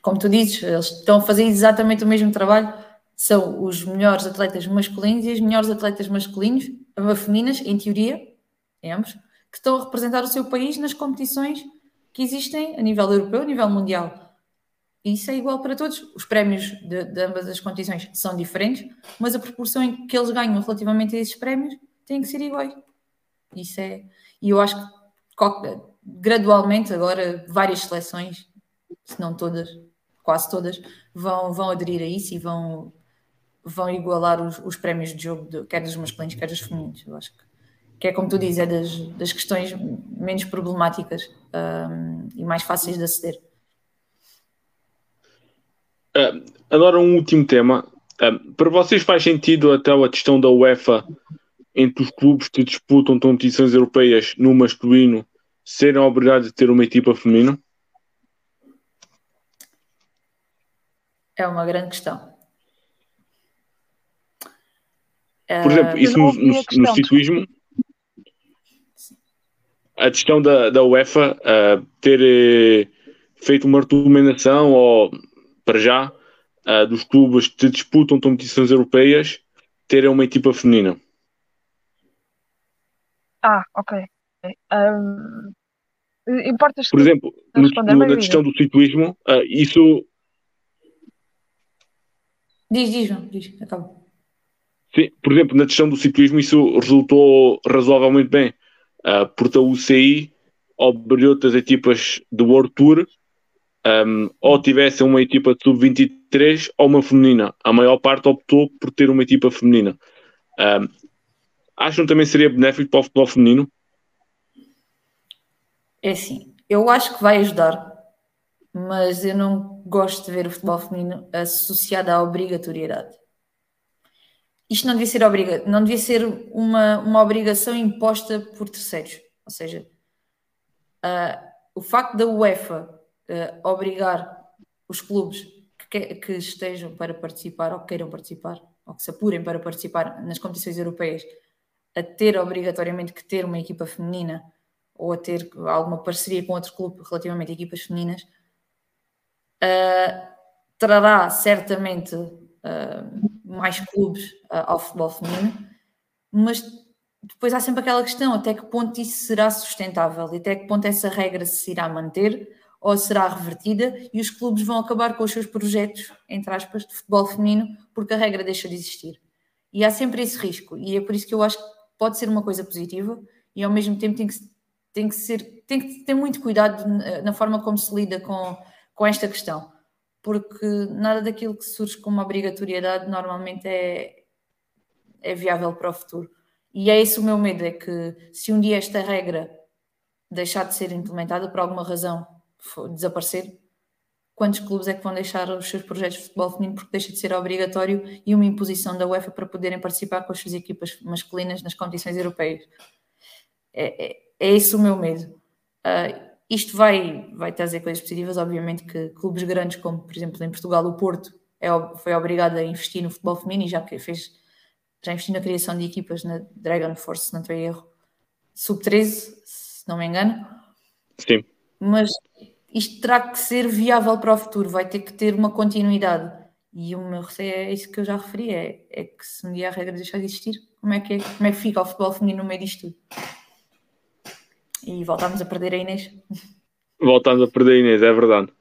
como tu dizes, eles estão a fazer exatamente o mesmo trabalho. São os melhores atletas masculinos e as melhores atletas masculinos, femininas, em teoria, ambos, que estão a representar o seu país nas competições que existem a nível europeu, a nível mundial. Isso é igual para todos. Os prémios de, de, ambas as competições são diferentes, mas a proporção em que eles ganham relativamente a esses prémios tem que ser igual. Isso é. E eu acho que gradualmente agora várias seleções, se não todas, quase todas, vão, vão aderir a isso e vão, vão igualar os, os prémios de jogo, de, quer dos masculinos, quer dos femininos. Eu acho que que é como tu dizes, é das, das questões menos problemáticas um, e mais fáceis de aceder. Uh, agora um último tema. Uh, para vocês faz sentido até a questão da UEFA entre os clubes que disputam competições europeias no masculino serem obrigados a ter uma equipa feminina? É uma grande questão. Por exemplo, isso no, no, no ciclismo a questão da, da UEFA uh, ter uh, feito uma recomendação, ou para já, uh, dos clubes que disputam competições europeias terem uma equipa feminina. Ah, ok. Um, importas Por exemplo, no, na questão do ciclismo, uh, isso. Diz, diz, João, diz, acaba. Sim, por exemplo, na questão do ciclismo, isso resultou razoavelmente bem uh, porque a UCI obrigou as equipas do World Tour um, ou tivessem uma equipa de sub-23 ou uma feminina. A maior parte optou por ter uma equipa feminina. Um, acham que também seria benéfico para o futebol feminino? É assim, eu acho que vai ajudar, mas eu não gosto de ver o futebol feminino associado à obrigatoriedade isto não devia ser, obriga não devia ser uma, uma obrigação imposta por terceiros. Ou seja, uh, o facto da UEFA uh, obrigar os clubes que que, que, estejam para participar ou que queiram participar, ou que se apurem para participar nas competições europeias, a ter obrigatoriamente que ter uma equipa feminina ou a ter alguma parceria com outro clube relativamente a equipas femininas, uh, trará certamente uh, mais clubes uh, ao futebol feminino, mas depois há sempre aquela questão: até que ponto isso será sustentável e até que ponto essa regra se irá manter ou será revertida e os clubes vão acabar com os seus projetos, entre aspas, de futebol feminino, porque a regra deixa de existir. E há sempre esse risco, e é por isso que eu acho que pode ser uma coisa positiva e ao mesmo tempo tem que, tem que ser, tem que ter muito cuidado na forma como se lida com, com esta questão, porque nada daquilo que surge como obrigatoriedade normalmente é, é viável para o futuro. E é esse o meu medo, é que se um dia esta regra deixar de ser implementada por alguma razão, desaparecer, quantos clubes é que vão deixar os seus projetos de futebol feminino porque deixa de ser obrigatório e uma imposição da UEFA para poderem participar com as suas equipas masculinas nas competições europeias? É, é, é esse o meu medo. Uh, isto vai, vai trazer coisas positivas, obviamente que clubes grandes, como por exemplo em Portugal o Porto, é, foi obrigado a investir no futebol feminino e já que fez já investiu na criação de equipas na Dragon Force, se não estou em erro, sub-13, se não me engano. Sim. Mas isto terá que ser viável para o futuro, vai ter que ter uma continuidade. E o meu receio é isso que eu já referi: é, é que se um dia a regra deixar de existir, como é, que é, como é que fica o futebol feminino no meio disto tudo? E voltámos a perder a Inês. Voltamos a perder a Inês, é verdade.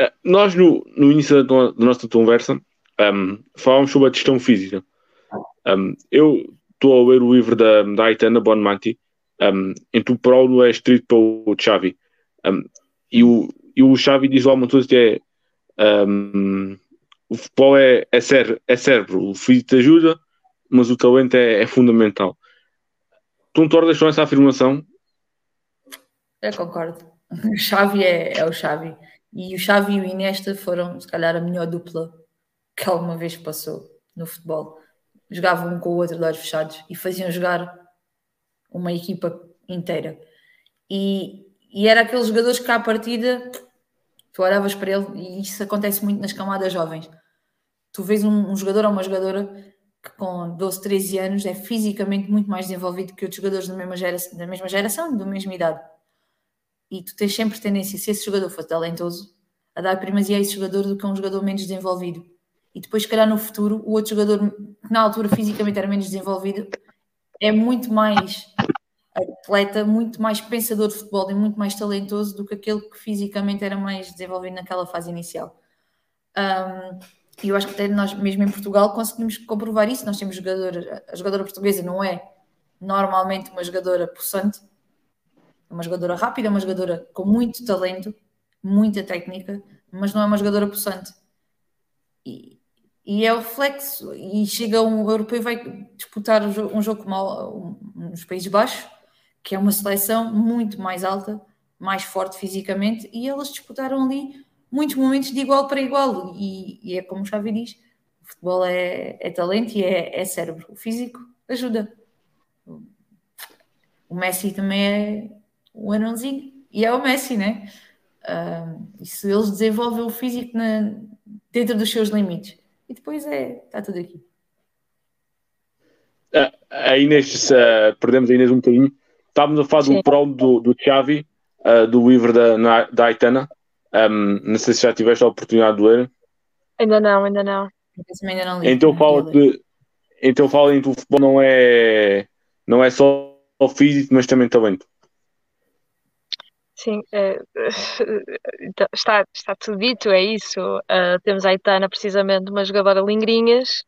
Uh, nós, no, no início da, da nossa conversa, um, falávamos sobre a questão física. Um, eu estou a ler o livro da, Aitana Bonmanti, um, em que o prólogo é escrito pelo Xavi. Um, e, o, e o Xavi diz lá uma coisa que é um, o futebol é, é, cérebro, é cérebro, o físico ajuda, mas o talento é, é fundamental. Tu concordas com essa afirmação? Eu concordo. O Xavi é, é o Xavi. E o Xavi e o Iniesta foram, se calhar, a melhor dupla que alguma vez passou no futebol jogavam um com o outro de olhos fechados e faziam jogar uma equipa inteira. E, e era aqueles jogadores que à partida tu olhavas para ele, e isso acontece muito nas camadas jovens. Tu vês um, um jogador ou uma jogadora que com 12, 13 anos é fisicamente muito mais desenvolvido que outros jogadores da mesma geração, da mesma geração, da mesma idade. E tu tens sempre tendência, se esse jogador for talentoso, a dar primazia a esse jogador do que a um jogador menos desenvolvido e depois, se calhar, no futuro, o outro jogador que na altura fisicamente era menos desenvolvido é muito mais atleta, muito mais pensador de futebol e muito mais talentoso do que aquele que fisicamente era mais desenvolvido naquela fase inicial. E um, eu acho que até nós, mesmo em Portugal, conseguimos comprovar isso. Nós temos jogadora, a jogadora portuguesa não é normalmente uma jogadora possante, é uma jogadora rápida, é uma jogadora com muito talento, muita técnica, mas não é uma jogadora possante. E, e é o reflexo. E chega um europeu vai disputar um jogo mal nos Países Baixos, que é uma seleção muito mais alta, mais forte fisicamente, e elas disputaram ali muitos momentos de igual para igual. E, e é como o Xavi diz: o futebol é, é talento e é, é, cérebro. O físico ajuda. O Messi também é um anãozinho, e é o Messi, né? E se eles desenvolvem o físico na, dentro dos seus limites e depois é, está tudo aqui. A Inês, uh, perdemos a Inês um bocadinho. Estávamos a falar Sim. do promo do, do Xavi, uh, do livro da, da Aitana. Um, não sei se já tiveste a oportunidade de ler. Ainda não, ainda não. Ainda não li, então fala que então fala que o futebol não é não é só físico, mas também talento. Sim, é, então, está, está tudo dito, é isso. Uh, temos a Aitana, precisamente, uma jogadora lingrinhas,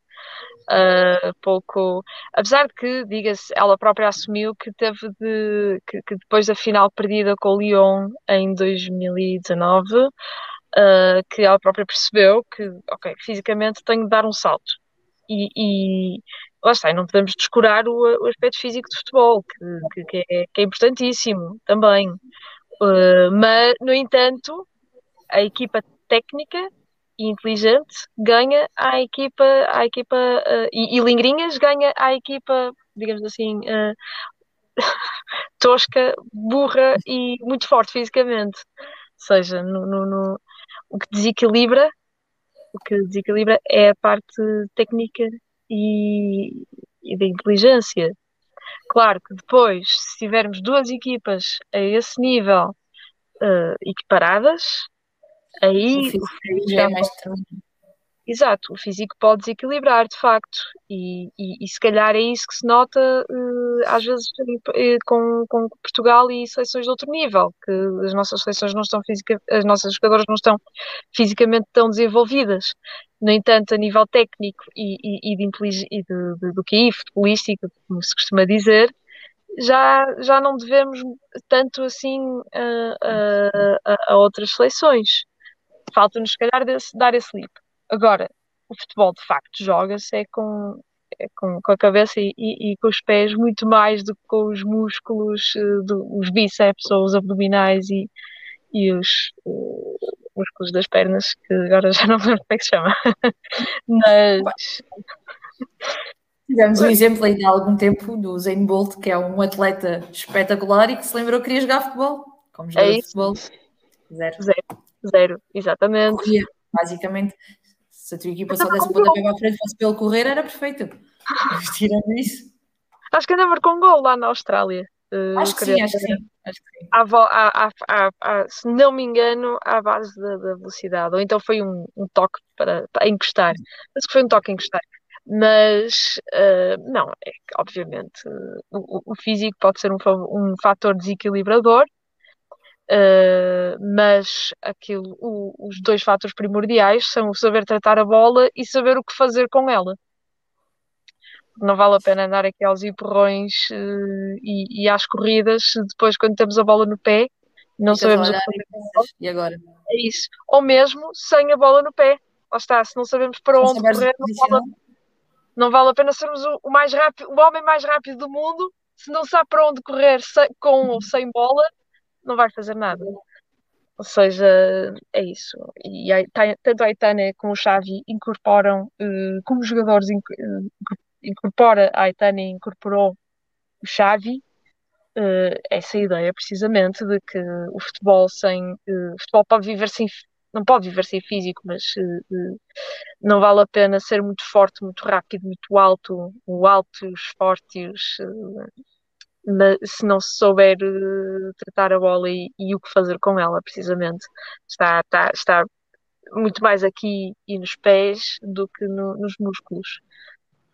uh, pouco. Apesar de que, diga-se, ela própria assumiu que teve de. que, que depois da final perdida com o Lyon em 2019, uh, que ela própria percebeu que, ok, fisicamente tenho de dar um salto. E, e lá está, não podemos descurar o, o aspecto físico do futebol, que, que, é, que é importantíssimo também. Uh, mas, no entanto, a equipa técnica e inteligente ganha à equipa, à equipa uh, e, e, Lingrinhas ganha à equipa, digamos assim, uh, tosca, burra e muito forte fisicamente. Ou seja, no, no, no, o que desequilibra o que desequilibra é a parte técnica e, e da inteligência. Claro que depois, se tivermos duas equipas a esse nível uh, equiparadas, aí o físico já é mais. Exato, o físico pode desequilibrar, de facto, e, e, e se calhar é isso que se nota uh, às vezes uh, com, com Portugal e seleções de outro nível, que as nossas seleções não estão física, as nossas jogadoras não estão fisicamente tão desenvolvidas. No entanto, a nível técnico e, e, e de, e de, de, do QI futebolístico, como se costuma dizer, já, já não devemos tanto assim a, a, a outras seleções. Falta-nos, se calhar, desse, dar esse leap. Agora, o futebol de facto joga-se é com, é com, com a cabeça e, e, e, com os pés muito mais do que com os músculos, eh, do, os bíceps ou os abdominais e, e os uh, músculos das pernas, que agora já não lembro como é que se chama. Mas. Tivemos um exemplo ainda há algum tempo do Zayn Bolt, que é um atleta espetacular e que se lembrou que queria jogar futebol. Como jogador é futebol. Zero. Zero. Zero, exatamente. Corria, basicamente. Se a tua equipa só desse pontapé para a frente fosse pelo correr, era perfeito. tirando isso. Acho que ainda marcou um gol lá na Austrália. Uh, acho, que sim, acho, que sim, acho que sim. À, à, à, se não me engano, à base da, da velocidade. Ou então foi um, um toque para, para encostar. Acho que foi um toque a encostar. Mas, uh, não, é que, obviamente, uh, o, o, físico pode ser um, um fator desequilibrador, Uh, mas aquilo, o, os dois fatores primordiais são o saber tratar a bola e saber o que fazer com ela. Não vale a pena andar aqui aos empurrões uh, e, e, às corridas depois quando temos a bola no pé não sabemos o que fazer. E agora? É isso. Ou mesmo sem a bola no pé. Lá está, se não sabemos para onde correr, não vale, não vale, a pena sermos o, o, mais rápido, o homem mais rápido do mundo se não sabe para onde correr sem, com ou sem bola não vai fazer nada. Ou seja, é isso. E tanto a Aitana como o Xavi incorporam, uh, como os jogadores uh, incorpora a Aitana incorporou o Xavi, uh, essa ideia precisamente de que o futebol sem o futebol pode viver sem não pode viver sem físico, mas não vale a pena ser muito forte, muito rápido, muito alto, o altos, fortes, se não se souber uh, tratar a bola e, e, o que fazer com ela, precisamente. Está, está, está muito mais aqui e nos pés do que no, nos músculos.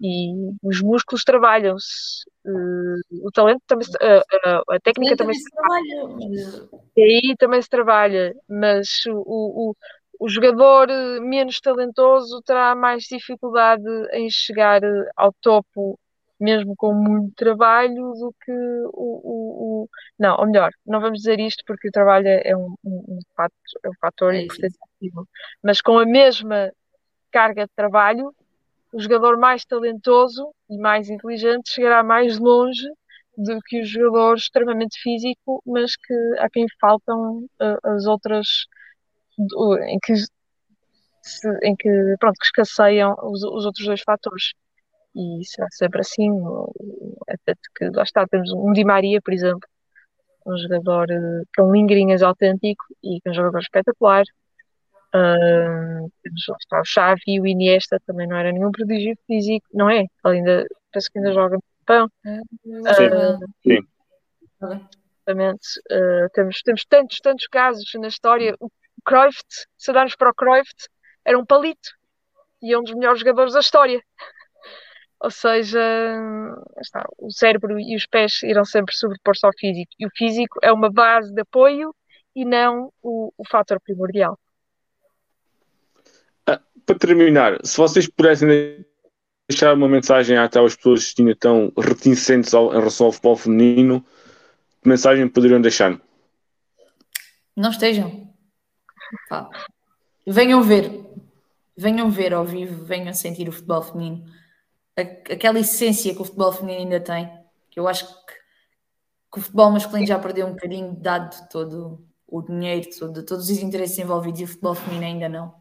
E os músculos trabalham-se. Uh, o talento também uh, a técnica também, se trabalha. trabalha. E aí também se trabalha, mas o, o, o jogador menos talentoso terá mais dificuldade em chegar ao topo mesmo com muito trabalho, do que o, o, o, Não, ou melhor, não vamos dizer isto porque o trabalho é um, um, um fator, é um fator é importantíssimo, mas com a mesma carga de trabalho, o jogador mais talentoso e mais inteligente chegará mais longe do que o jogador extremamente físico, mas que a quem faltam uh, as outras uh, em que se, em que pronto que escasseiam os, os outros dois fatores e será sempre assim. Até que lá está, temos um Di Maria, por exemplo, um jogador uh, com lingrinhas autêntico e um jogador espetacular. Uh, temos está, o Xavi e o Iniesta também não era nenhum prodígio físico, não é? Ele ainda, penso que ainda joga no Japão. Uh, sim. Exatamente. Uh, temos, temos tantos, tantos casos na história. O Cruyff, se darmos para o Cruyff, era um palito e é um dos melhores jogadores da história. Ou seja, está, o cérebro e os pés irão sempre sobrepor-se ao físico. E o físico é uma base de apoio e não o, o fator primordial. Ah, para terminar, se vocês pudessem deixar uma mensagem até às pessoas que ainda estão reticentes ao, em relação ao futebol feminino, que mensagem poderiam deixar? Não estejam. Pá. Venham ver. Venham ver ao vivo, venham sentir o futebol feminino aquela essência que o futebol feminino ainda tem, que eu acho que, que o futebol masculino já perdeu um bocadinho, dado todo o dinheiro, todo, todos os interesses envolvidos, e o futebol feminino ainda não.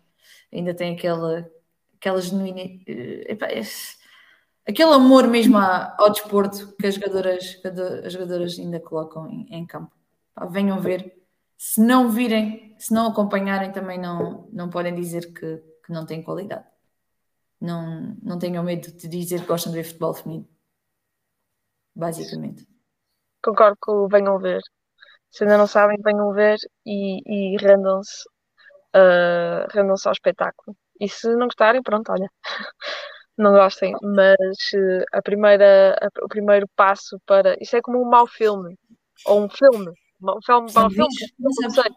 Ainda tem aquela, aquela genuína. Eh, aquele amor mesmo ao desporto que as jogadoras, as jogadoras ainda colocam em, em campo. Venham ver. Se não virem, se não acompanharem, também não, não podem dizer que, que não têm qualidade. Não, não tenham medo de dizer que gostam de ver futebol feminino. Basicamente. Concordo com o venham ver. Se ainda não sabem, venham ver e, e rendam-se uh, rendam-se ao espetáculo. E se não gostarem, pronto, olha, não gostem, mas uh, a primeira, a, o primeiro passo para. Isso é como um mau filme, ou um filme, um filme, mau filme, não sei.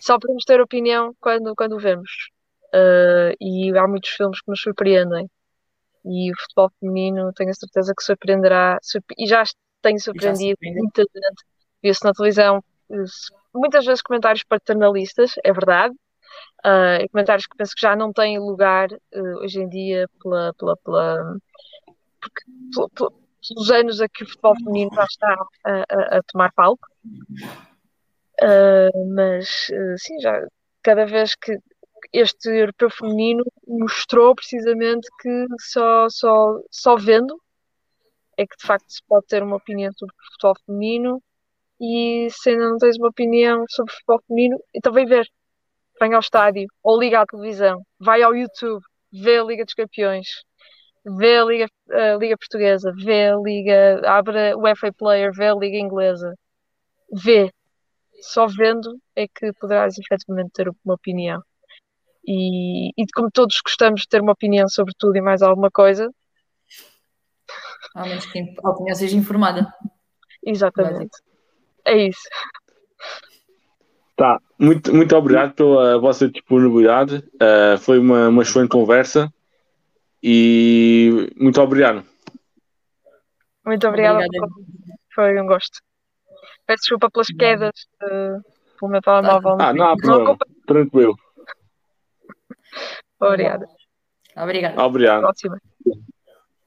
Só podemos ter opinião quando, quando o vemos. Uh, e há muitos filmes que nos surpreendem. E o futebol feminino, tenho a certeza que surpreenderá, surpre e já tem surpreendido muita gente. Viu-se na televisão muitas vezes comentários paternalistas, é verdade, uh, comentários que penso que já não têm lugar uh, hoje em dia pela, pela, pela, porque, pela, pelos anos a que o futebol feminino já está a, a, a tomar palco. Uh, mas sim, já cada vez que este europeu feminino mostrou precisamente que só, só, só vendo é que de facto se pode ter uma opinião sobre o futebol feminino e se ainda não tens uma opinião sobre o futebol feminino, então vem ver vem ao estádio ou liga à televisão, vai ao YouTube, vê a Liga dos Campeões, vê a Liga, a Liga Portuguesa, vê a Liga, abre o FA Player, vê a Liga Inglesa, vê. Só vendo é que poderás efetivamente ter uma opinião. E, e como todos gostamos de ter uma opinião sobre tudo e mais alguma coisa. Ao menos que a opinião seja informada. Exatamente. É isso. Tá, muito, muito obrigado pela vossa disponibilidade. Uh, foi uma, uma excelente conversa e muito obrigado. Muito obrigada. Foi um gosto. Peço desculpa pelas quedas uh, pelo meu telemóvel. Ah, não há problema. Tranquilo. Obrigada. Obrigado. Obrigado. Próxima.